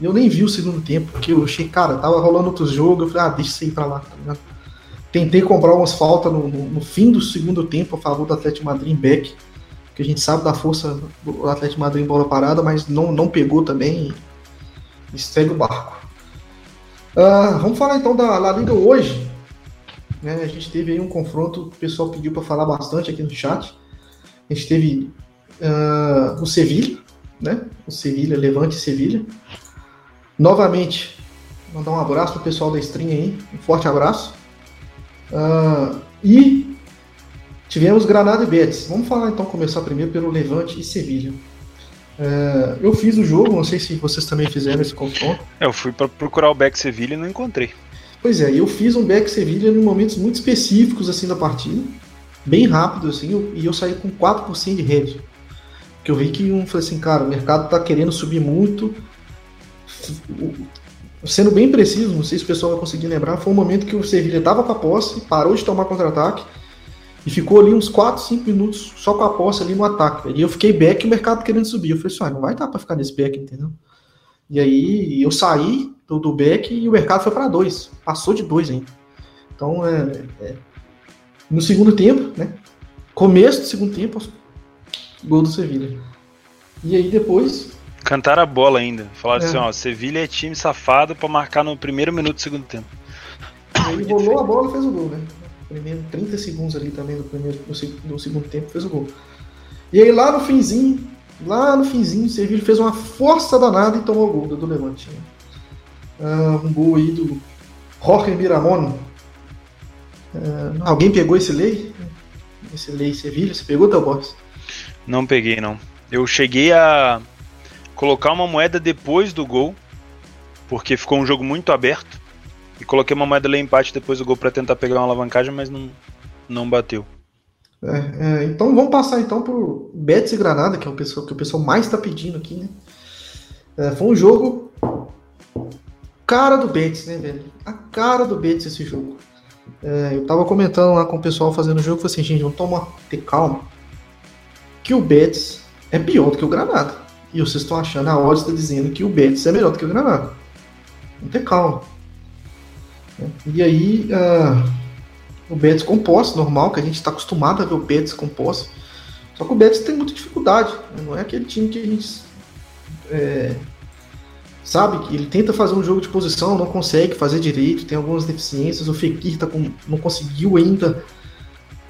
Eu nem vi o segundo tempo, porque eu achei, cara, tava rolando outros jogos, eu falei, ah, deixa isso aí pra lá, tá ligado? Tentei comprar umas faltas no, no, no, fim do segundo tempo a favor do Atlético Madrid em back, que a gente sabe da força do Atlético Madrid em bola parada, mas não, não pegou também e segue o barco. Uh, vamos falar então da La Liga hoje. Né, a gente teve aí um confronto, o pessoal pediu para falar bastante aqui no chat. A gente teve uh, o Sevilha, né? O Sevilha, Levante Sevilha. Novamente, mandar um abraço pro pessoal da stream aí, um forte abraço. Uh, e tivemos Granada e Betis. Vamos falar então, começar primeiro pelo Levante e Sevilha. É, eu fiz o jogo, não sei se vocês também fizeram esse confronto. É, eu fui para procurar o back Sevilha e não encontrei. Pois é, eu fiz um back Sevilha em momentos muito específicos assim da partida, bem rápido assim, e eu saí com 4% de rede. Que eu vi que um falei assim, cara, o mercado tá querendo subir muito. Sendo bem preciso, não sei se o pessoal vai conseguir lembrar, foi um momento que o Sevilha tava com a posse, parou de tomar contra-ataque e ficou ali uns 4, 5 minutos só com a posse ali no ataque. E eu fiquei back e o mercado querendo subir. Eu falei assim, ah, não vai dar para ficar nesse back, entendeu? E aí eu saí do, do back e o mercado foi para dois. Passou de dois ainda. Então, é, é, no segundo tempo, né? Começo do segundo tempo, gol do Sevilha. E aí depois. Cantaram a bola ainda. Falaram é. assim: ó, Sevilha é time safado para marcar no primeiro minuto do segundo tempo. E aí rolou a bola e fez o gol, né? Primeiro 30 segundos ali também do primeiro do, segundo tempo fez o gol. E aí lá no finzinho, lá no finzinho, o Sevilla fez uma força danada e tomou o gol do Levante. Uh, um gol aí do Jorge Miramon. Uh, alguém pegou esse lei? Esse lei Sevilha? Você pegou, Teu Boss? Não peguei, não. Eu cheguei a colocar uma moeda depois do gol, porque ficou um jogo muito aberto. E coloquei uma moeda lá empate depois do gol para tentar pegar uma alavancagem, mas não, não bateu. É, é, então vamos passar então por Betis e Granada, que é o pessoal que o pessoal mais está pedindo aqui, né? É, foi um jogo cara do Betis, né, velho? A cara do Betis esse jogo. É, eu tava comentando lá com o pessoal fazendo o jogo, falei assim, gente, vamos tomar, ter calma. Que o Betis é pior do que o Granada. E vocês estão achando, a odds está dizendo que o Betis é melhor do que o Granada. Vamos ter calma. E aí, uh, o Betis composto, normal, que a gente está acostumado a ver o Betis composto. Só que o Betis tem muita dificuldade. Né? Não é aquele time que a gente é, sabe que ele tenta fazer um jogo de posição, não consegue fazer direito, tem algumas deficiências. O Fekir tá com, não conseguiu ainda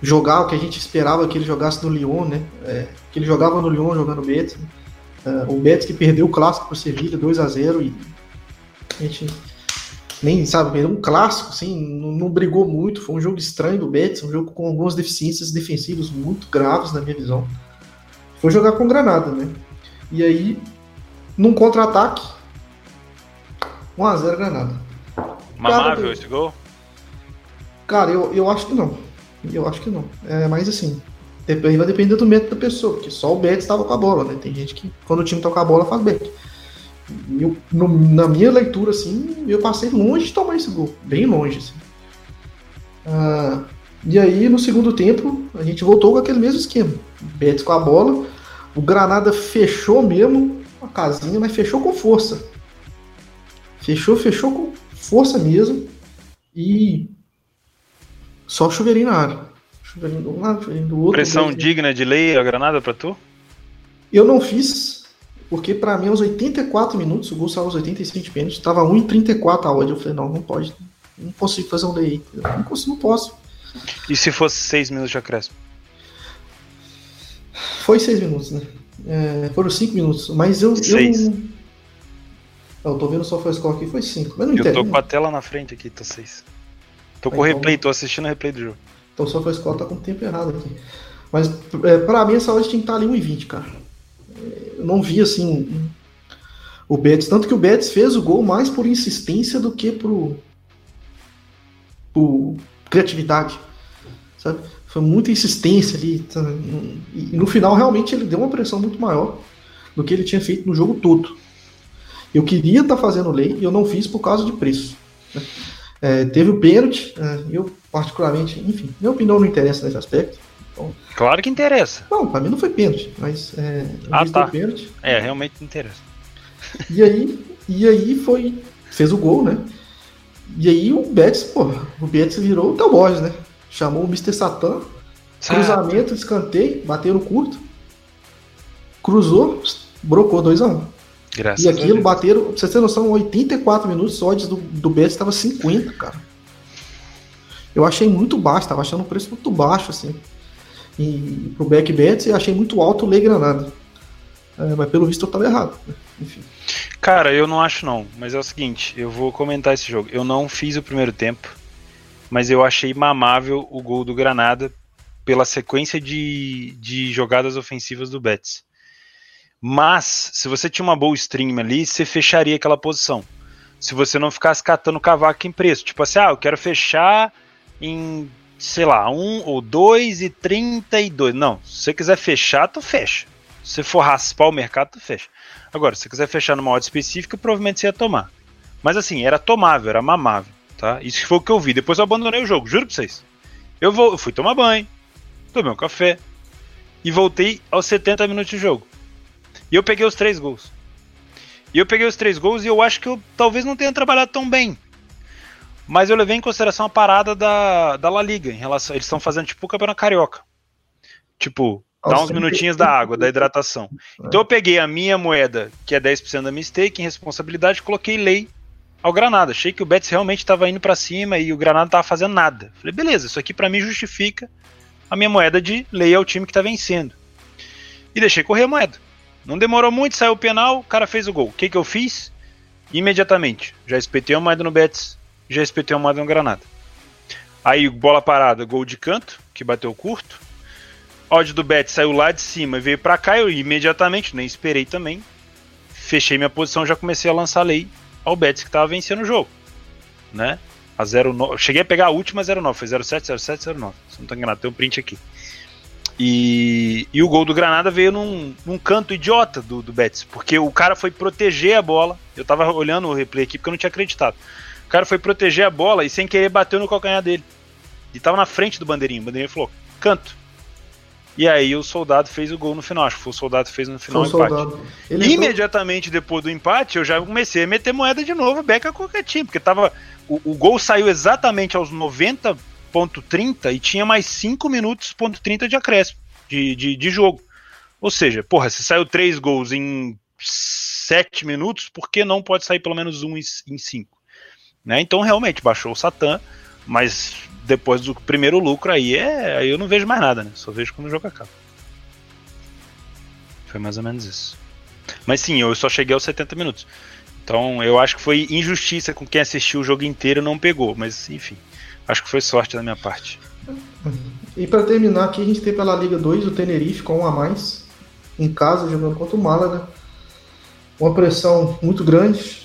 jogar o que a gente esperava que ele jogasse no Lyon, né? É, que ele jogava no Lyon jogando o Betis. É, o Betis que perdeu o clássico para o Sevilha 2 a 0 e a gente nem sabe, perdeu um clássico, assim, não, não, brigou muito. Foi um jogo estranho do Betis, um jogo com algumas deficiências defensivas muito graves na minha visão. Foi jogar com Granada, né? E aí, num contra-ataque, 1x0 Granada. Mamável cara, esse gol? Cara, eu, eu acho que não. Eu acho que não. É, mas assim, vai depender do método da pessoa, porque só o Betis estava com a bola, né? Tem gente que, quando o time com a bola, faz back. Eu, no, na minha leitura, assim, eu passei longe de tomar esse gol. Bem longe, assim. Ah, e aí, no segundo tempo, a gente voltou com aquele mesmo esquema. Betis com a bola. O Granada fechou mesmo a casinha, mas fechou com força. Fechou, fechou com força mesmo. E só chuveirinho na área. Chuveirinho de um lado, chuveirinho do outro. Pressão digna de lei a granada pra tu? Eu não fiz, porque para mim aos 84 minutos, o gol saiu aos 85 pênaltis, tava 1,34 a odd. Eu falei, não, não pode. Não consigo fazer um lei. Não consigo, não posso. E se fosse 6 minutos de acréscimo? Foi 6 minutos, né? É, foram 5 minutos. Mas eu. Seis. Eu, eu tô vendo só o score aqui, foi 5. Eu entendo, tô com a tela na frente aqui, tá 6. Tô com o então, replay, tô assistindo o replay do jogo. Então só o score tá com o tempo errado aqui. Mas é, pra mim essa hora tinha que estar ali 1,20, cara. Eu não vi assim. O Betis, tanto que o Betis fez o gol mais por insistência do que por, por criatividade. Sabe? Foi muita insistência ali. E no final, realmente, ele deu uma pressão muito maior do que ele tinha feito no jogo todo. Eu queria estar tá fazendo lei e eu não fiz por causa de preço. Né? É, teve o pênalti, é, eu particularmente, enfim, minha opinião não interessa nesse aspecto. Então, claro que interessa. Não, para mim não foi pênalti, mas é, ah, tá. pênalti. É, realmente interessa. E aí, e aí foi, fez o gol, né? E aí o Betis, pô, o Betis virou o Del Borges, né? Chamou o Mr. Satan, cruzamento, escanteio, bateu no curto, cruzou, brocou 2x1. Um. Graças e aquilo bateram, pra você ter noção, 84 minutos, o odds do, do Betis estava 50, cara. Eu achei muito baixo, tava achando um preço muito baixo, assim. E pro back Betis eu achei muito alto o Lei Granada. É, mas pelo visto eu tava errado. Né? Enfim. Cara, eu não acho não, mas é o seguinte, eu vou comentar esse jogo. Eu não fiz o primeiro tempo, mas eu achei mamável o gol do Granada pela sequência de, de jogadas ofensivas do Betis. Mas, se você tinha uma boa stream ali, você fecharia aquela posição. Se você não ficasse catando cavaco em preço. Tipo assim, ah, eu quero fechar em, sei lá, 1 ou 2 e 32. Não, se você quiser fechar, tu fecha. Se for raspar o mercado, tu fecha. Agora, se você quiser fechar numa hora específica, provavelmente você ia tomar. Mas assim, era tomável, era mamável, tá? Isso foi o que eu vi. Depois eu abandonei o jogo, juro pra vocês. Eu, vou, eu fui tomar banho, tomei um café e voltei aos 70 minutos de jogo. E eu peguei os três gols. E eu peguei os três gols e eu acho que eu talvez não tenha trabalhado tão bem. Mas eu levei em consideração a parada da, da La Liga. Em relação, eles estão fazendo tipo o Campeonato Carioca. Tipo, dá uns minutinhos da água, da hidratação. É. Então eu peguei a minha moeda, que é 10% da mistake, em responsabilidade, coloquei lei ao Granada. Achei que o Betis realmente estava indo para cima e o Granada estava fazendo nada. Falei, beleza, isso aqui para mim justifica a minha moeda de lei ao time que está vencendo. E deixei correr a moeda. Não demorou muito, saiu o penal, o cara fez o gol. O que, que eu fiz? Imediatamente. Já espetei uma moeda no Betis, já espetei uma Granada. Aí, bola parada, gol de canto, que bateu curto. Ódio do Betis saiu lá de cima e veio para cá, eu imediatamente, nem esperei também. Fechei minha posição, já comecei a lançar lei ao Betis que tava vencendo o jogo. Né? A 09. Cheguei a pegar a última 09, foi 07, 07, 09. Se não tô enganado, tem um print aqui. E, e o gol do Granada veio num, num canto idiota do, do Betis, porque o cara foi proteger a bola Eu tava olhando o replay aqui porque eu não tinha acreditado. O cara foi proteger a bola e sem querer bateu no calcanhar dele. E tava na frente do bandeirinho. O bandeirinho falou: canto. E aí o soldado fez o gol no final. Acho que foi o soldado que fez no final o empate. Imediatamente entrou... depois do empate, eu já comecei a meter moeda de novo, beca qualquer time, porque tava. O, o gol saiu exatamente aos 90.30 e tinha mais 5 minutos ponto 30 de acréscimo de, de, de jogo. Ou seja, porra, se saiu 3 gols em 7 minutos, por que não pode sair pelo menos um em 5? Né? Então realmente baixou o Satã, mas depois do primeiro lucro aí é. Aí eu não vejo mais nada, né? Só vejo quando o jogo acaba. Foi mais ou menos isso. Mas sim, eu só cheguei aos 70 minutos. Então eu acho que foi injustiça com quem assistiu o jogo inteiro e não pegou. Mas enfim, acho que foi sorte da minha parte. E para terminar aqui, a gente tem pela Liga 2 o Tenerife com um a mais, em casa, jogando contra o Málaga. Uma pressão muito grande,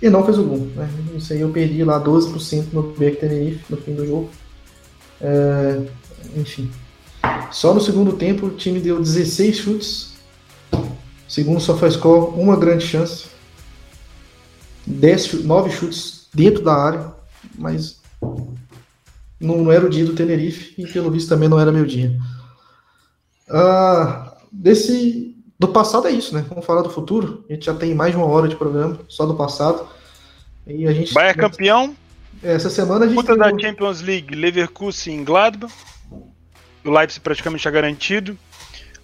e não fez o gol. Né? Isso aí eu perdi lá 12% no Beck Tenerife no fim do jogo. É, enfim. Só no segundo tempo o time deu 16 chutes. O segundo só faz score uma grande chance. 10, 9 chutes dentro da área, mas não, não, era o dia do Tenerife e pelo visto também não era meu dia. Ah, desse do passado é isso, né? Vamos falar do futuro. A gente já tem mais de uma hora de programa, só do passado. E a gente. Bahia campeão. Essa semana a gente. Puta da Champions League, Leverkusen em Gladbach. O Leipzig praticamente já garantido.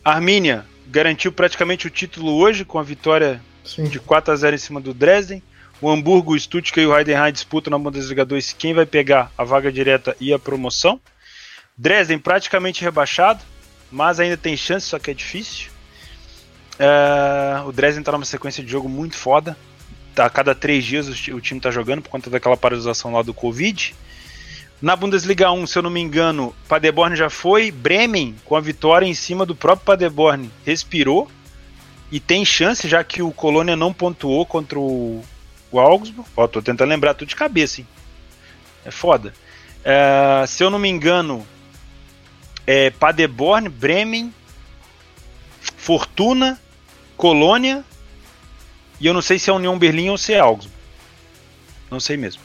Armínia garantiu praticamente o título hoje com a vitória Sim. de 4 a 0 em cima do Dresden. O Hamburgo, o Stuttgart e o Heidenheim disputam na Bundesliga 2 quem vai pegar a vaga direta e a promoção. Dresden praticamente rebaixado, mas ainda tem chance, só que é difícil. Uh, o Dresden está numa sequência de jogo muito foda. Tá, a cada três dias o, time está jogando por conta daquela paralisação lá do Covid. Na Bundesliga 1, se eu não me engano, Paderborn já foi. Bremen, com a vitória em cima do próprio Paderborn, respirou. E tem chance, já que o Colônia não pontuou contra o, o Augsburg. Ó, tô tentando lembrar tudo de cabeça, hein? É foda. É, se eu não me engano, é Paderborn, Bremen, Fortuna, Colônia e eu não sei se é União Berlim ou se é Augsburg. Não sei mesmo.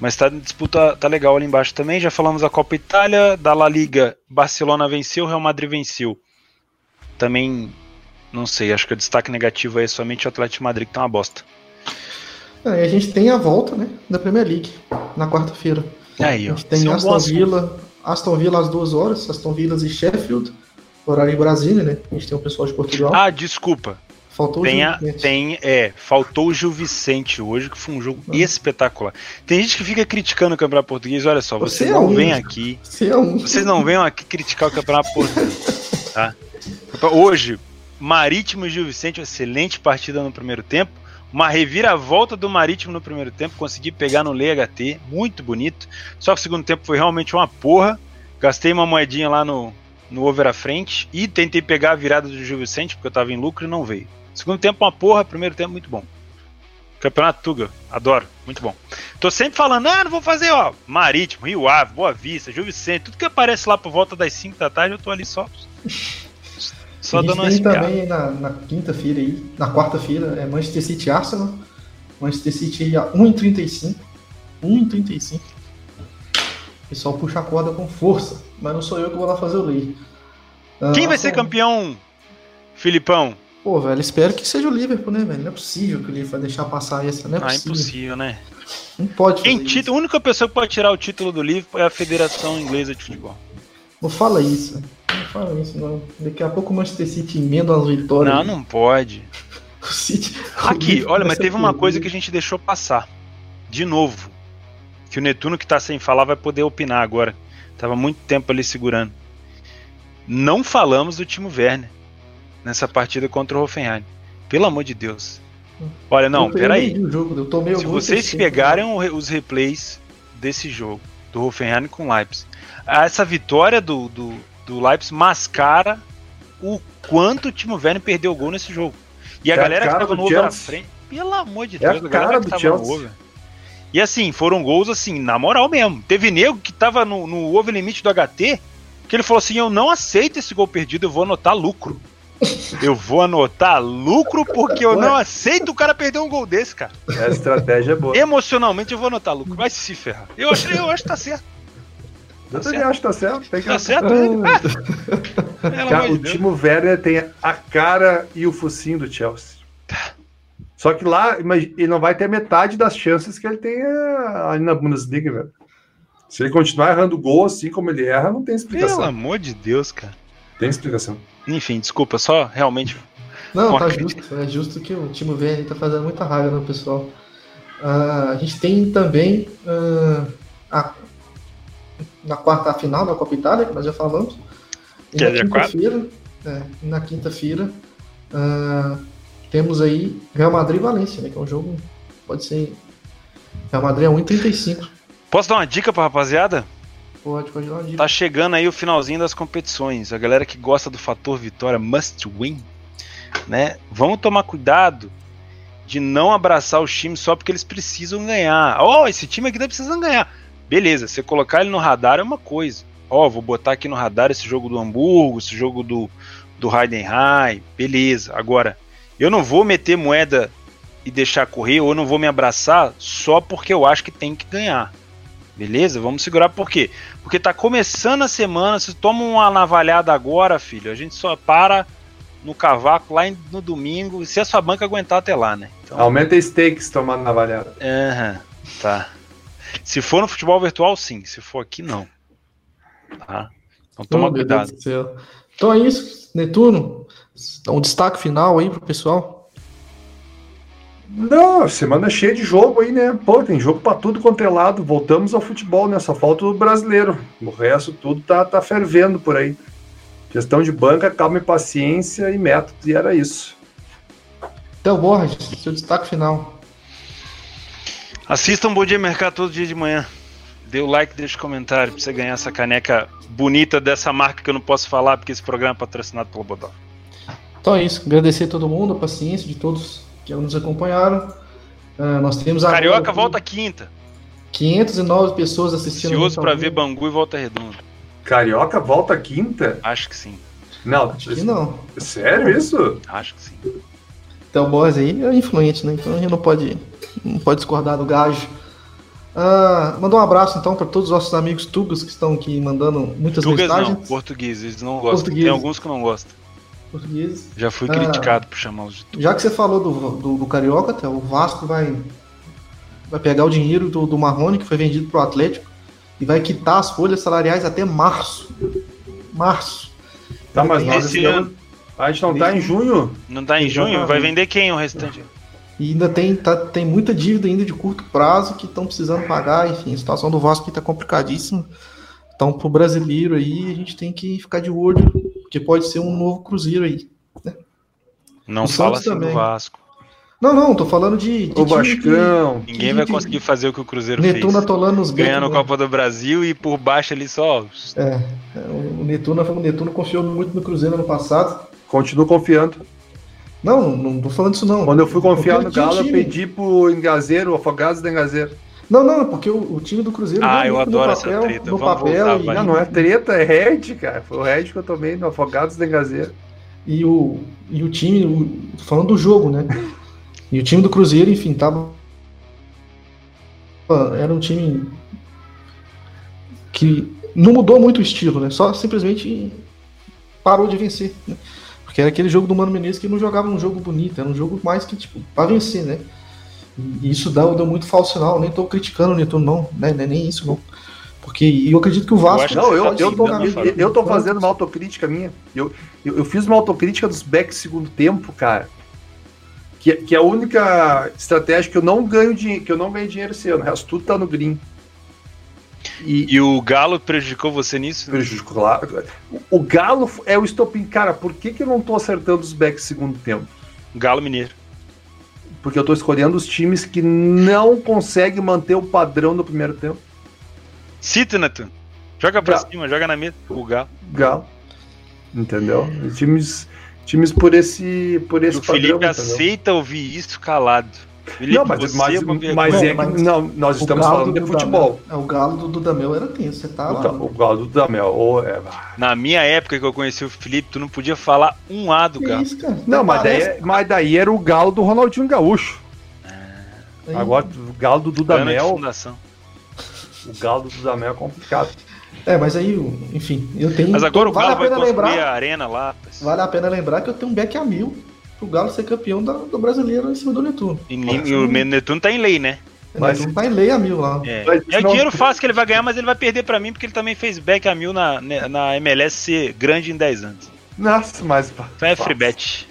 Mas tá disputa tá legal ali embaixo também. Já falamos da Copa Itália, da La Liga, Barcelona venceu, Real Madrid venceu. Também não sei, acho que o destaque negativo é somente o Atlético Madrid que tá uma bosta. É, a gente tem a volta, né, da Premier League na quarta-feira. Aí, ó. A gente tem Aston Villa, Aston Villa às duas horas, Aston Villa e Sheffield, horário em Brasília, né? A gente tem o pessoal de Portugal. Ah, desculpa. Faltou tem, o Gil tem, é, faltou o Gil Vicente hoje, que foi um jogo ah. espetacular. Tem gente que fica criticando o campeonato português, olha só, vocês é não um, vêm aqui. É um. Vocês não vêm aqui criticar o campeonato português. Tá? Hoje, Marítimo e Gil Vicente, excelente partida no primeiro tempo. Uma reviravolta do Marítimo no primeiro tempo, consegui pegar no Lei HT, muito bonito. Só que o segundo tempo foi realmente uma porra. Gastei uma moedinha lá no, no over à frente e tentei pegar a virada do Gil Vicente, porque eu tava em lucro e não veio. Segundo tempo, uma porra. Primeiro tempo, muito bom. Campeonato Tuga, adoro, muito bom. Tô sempre falando, ah, não vou fazer, ó, Marítimo, Rio Ave, Boa Vista, Gil Vicente, tudo que aparece lá por volta das 5 da tarde, eu tô ali só. Só dando uma também na, na quinta-feira aí, na quarta-feira, é Manchester City Arsenal. Manchester City a 1,35. 1,35. O pessoal puxa a corda com força, mas não sou eu que vou lá fazer o lei. Quem vai ser campeão, Filipão? Pô, velho, espero que seja o Liverpool, né, velho? Não é possível que o Liverpool vai deixar passar essa, não é ah, possível. impossível, né? Não pode fazer Quem título, A única pessoa que pode tirar o título do Liverpool é a Federação Inglesa de Futebol. Não fala isso, não fala isso, não. Daqui a pouco o Manchester City emenda as vitórias. Não, não pode. o City... Aqui, o olha, mas teve uma coisa que a gente deixou passar. De novo. Que o Netuno que tá sem falar vai poder opinar agora. Tava muito tempo ali segurando. Não falamos do Timo Werner nessa partida contra o Hoffenheim. Pelo amor de Deus. Olha, não, peraí. Se vocês pegarem os replays desse jogo, do Hoffenheim com o Leipzig, essa vitória do, do, do Leipzig mascara o quanto o Timo Werner perdeu o gol nesse jogo. E a é galera a que tava no over à frente, pelo amor de Deus, é a, a galera que tava Chelsea. no over. E assim, foram gols assim, na moral mesmo. Teve nego que tava no, no over limite do HT, que ele falou assim: Eu não aceito esse gol perdido, eu vou anotar lucro. Eu vou anotar lucro porque eu não aceito o cara perder um gol desse, cara. Essa estratégia é boa. Emocionalmente eu vou anotar lucro. Vai se ferrar. Eu acho, eu acho que tá certo. Eu tá também acho que tá certo. Tem que tá certo ele. Ah. Cara, o Timo Werner tem a cara e o focinho do Chelsea. Só que lá, ele não vai ter metade das chances que ele tem ali na Bundesliga, velho. Se ele continuar errando gol assim como ele erra, não tem explicação. Pelo amor de Deus, cara. Tem explicação. Enfim, desculpa, só realmente. Não, tá justo. É justo que o Timo Werner tá fazendo muita raiva no pessoal. Uh, a gente tem também uh, a, na quarta final da Copa Itália, que nós já falamos. Que na quinta-feira, é, na quinta-feira, uh, temos aí Real Madrid e Valência, né, que é um jogo, pode ser. Real Madrid é 1,35. Posso dar uma dica pra rapaziada? Pode, pode dar uma dica. Tá chegando aí o finalzinho das competições. A galera que gosta do fator vitória must win, né? Vamos tomar cuidado de não abraçar os times só porque eles precisam ganhar. Ó, oh, esse time aqui tá precisando ganhar. Beleza, você colocar ele no radar é uma coisa. Ó, oh, vou botar aqui no radar esse jogo do Hamburgo, esse jogo do, do Heidenheim. Beleza. Agora, eu não vou meter moeda e deixar correr, ou não vou me abraçar só porque eu acho que tem que ganhar. Beleza? Vamos segurar por quê? Porque tá começando a semana, se toma uma navalhada agora, filho, a gente só para no cavaco lá no domingo, se a sua banca aguentar até lá, né? Então, Aumenta stakes tomando navalhada. Aham, tá. Se for no futebol virtual, sim. Se for aqui, não. Tá? Então toma oh, cuidado. Então é isso, Netuno. Um destaque final aí pro pessoal. Não, semana cheia de jogo aí, né? Pô, tem jogo para tudo quanto é lado. Voltamos ao futebol, né? Só falta o brasileiro. O resto tudo tá, tá fervendo por aí. Gestão de banca, calma e paciência e método, e era isso. Theo Borges, seu destaque final. Assistam um Bom Dia Mercado todo dia de manhã. Dê o like, deixe o comentário pra você ganhar essa caneca bonita dessa marca que eu não posso falar porque esse programa é patrocinado pelo Bodó. Então é isso. Agradecer a todo mundo, a paciência de todos que nos acompanharam. Uh, nós temos a. Carioca volta quinta. 509 pessoas assistindo. Ansioso para ver Bangu e Volta Redonda. Carioca volta quinta? Acho que sim. Não, acho que não. Sério isso? Acho que sim. Então o Boss aí é influente, né? Então a gente não pode, não pode discordar do gajo. Uh, mandar um abraço então para todos os nossos amigos tugas que estão aqui mandando muitas tugas mensagens. Não, portugueses, não gostam. Portugueses. Tem alguns que não gostam portugueses. Já fui criticado por chamá-los de tudo. Já que você falou do, do, do Carioca, até, o Vasco vai, vai pegar o dinheiro do, do Marrone, que foi vendido para o Atlético, e vai quitar as folhas salariais até março. Março. Tá, mas nós esse ano... A gente não tá em junho? Não tá em junho? Vai vender quem o restante? E ainda tem, tá, tem muita dívida ainda de curto prazo que estão precisando pagar, enfim, a situação do Vasco está complicadíssima. Então, pro brasileiro aí, a gente tem que ficar de olho que pode ser um novo Cruzeiro aí. Né? Não o fala assim também. do Vasco. Não, não, tô falando de. de o Vascão. Que, Ninguém vai conseguir fazer o que o Cruzeiro Netuna fez. atolando os Ganhando a? Copa do Brasil e por baixo ali só. É, o Netuna, o Netuna confiou muito no Cruzeiro ano passado. Continuo confiando. Não, não tô falando isso não. Quando eu fui confiar no Galo, eu pedi pro Engazeiro, Afogados da Engazeiro. Não, não, porque o, o time do Cruzeiro. Ah, eu adoro papel, essa treta. No Vamos papel e... Não, não é treta, é Red, cara. Foi o Red que eu tomei no Afogados da Engazeiro. E o, e o time, o, falando do jogo, né? E o time do Cruzeiro, enfim, tava. Era um time que não mudou muito o estilo, né? Só simplesmente parou de vencer, né? Porque era aquele jogo do Mano Menezes que não jogava um jogo bonito, era um jogo mais que, tipo, pra vencer, né? E isso dá, deu muito falso sinal. Nem estou criticando o Netuno, não. Né? Não é nem isso, não. Porque eu acredito que o Vasco. Eu não, eu, eu, tô, eu, eu tô fazendo uma autocrítica minha. Eu, eu, eu, fiz uma autocrítica dos backs segundo tempo, cara. Que, que é a única estratégia que eu não ganho dinheiro, que eu não ganho dinheiro esse ano. O resto tudo tá no green. E, e, o Galo prejudicou você nisso? Prejudicou, claro. O, o Galo é o estopim. Cara, por que, que eu não tô acertando os backs segundo tempo? Galo Mineiro porque eu estou escolhendo os times que não conseguem manter o padrão no primeiro tempo. Cita. Joga pra Galo. cima, joga na mesa. O Galo. Galo. Entendeu? Times, times por esse, por esse o padrão. O Felipe entendeu? aceita ouvir isso calado. Felipe, não, mas, mas, mas, é que, não, nós estamos falando de futebol. é, o galo do Dudamel era tenso, você tá o, lá. O galo do Dudamel. é... Na minha época que eu conheci o Felipe, tu não podia falar um A do galo. Isso, não, mas daí, mas daí era o galo do Ronaldinho Gaúcho. Ah. Agora, o galo do Dudamel. O galo do Dudamel é complicado. É, mas aí, enfim, eu tenho. Mas agora o Galo vale vai construir lembrar, a arena lá. Vale a pena lembrar que eu tenho um back a mil pro Galo ser campeão da, do brasileiro em cima do Netuno. E, e o Netuno tá em lei, né? Mas Netuno tá em lei a mil lá. É, é o dinheiro fácil que ele vai ganhar, mas ele vai perder pra mim porque ele também fez back a mil na, na MLS ser grande em 10 anos. Nossa, mas. Então é free bet.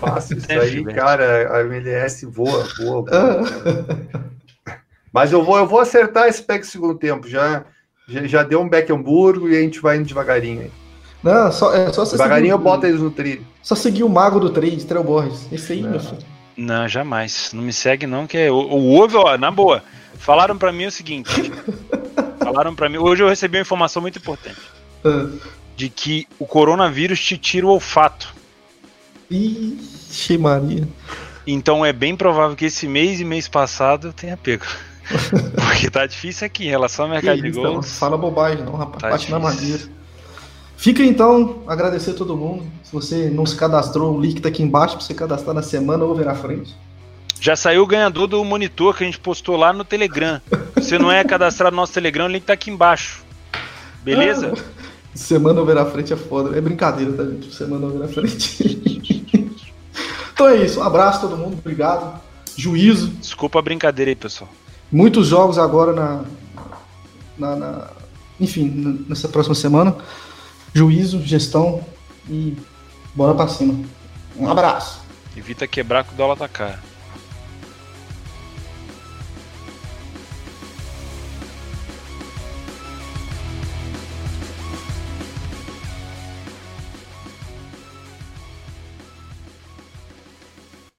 Fácil isso aí, cara. A MLS voa, voa, voa. mas eu vou, eu vou acertar esse back segundo tempo. Já, já, já deu um back Hamburgo e a gente vai indo devagarinho aí. Não, só, é só você Devagarinho eu boto eles no trilho. Só seguir o mago do trade, Trel Borges. Esse aí, não. meu filho. Não, jamais. Não me segue, não, que é. O, o ovo, ó, na boa. Falaram para mim o seguinte. falaram para mim. Hoje eu recebi uma informação muito importante. Ah. De que o coronavírus te tira o olfato. Ixi, Maria. Então é bem provável que esse mês e mês passado tenha pego. Porque tá difícil aqui em relação ao mercado de gols. Não fala bobagem, não, rapaz. Tá Bate na madeira. Fica então, agradecer a todo mundo. Se você não se cadastrou, o link tá aqui embaixo para você cadastrar na semana ou ver na frente. Já saiu o ganhador do monitor que a gente postou lá no Telegram. Se você não é cadastrado no nosso Telegram, o link tá aqui embaixo. Beleza? semana ou ver na frente é foda. É brincadeira, tá, gente? Semana ou ver na frente. então é isso. Um abraço a todo mundo. Obrigado. Juízo. Desculpa a brincadeira aí, pessoal. Muitos jogos agora na, na, na enfim, nessa próxima semana juízo, gestão e bora pra cima. Um abraço. Evita quebrar com o dólar tá.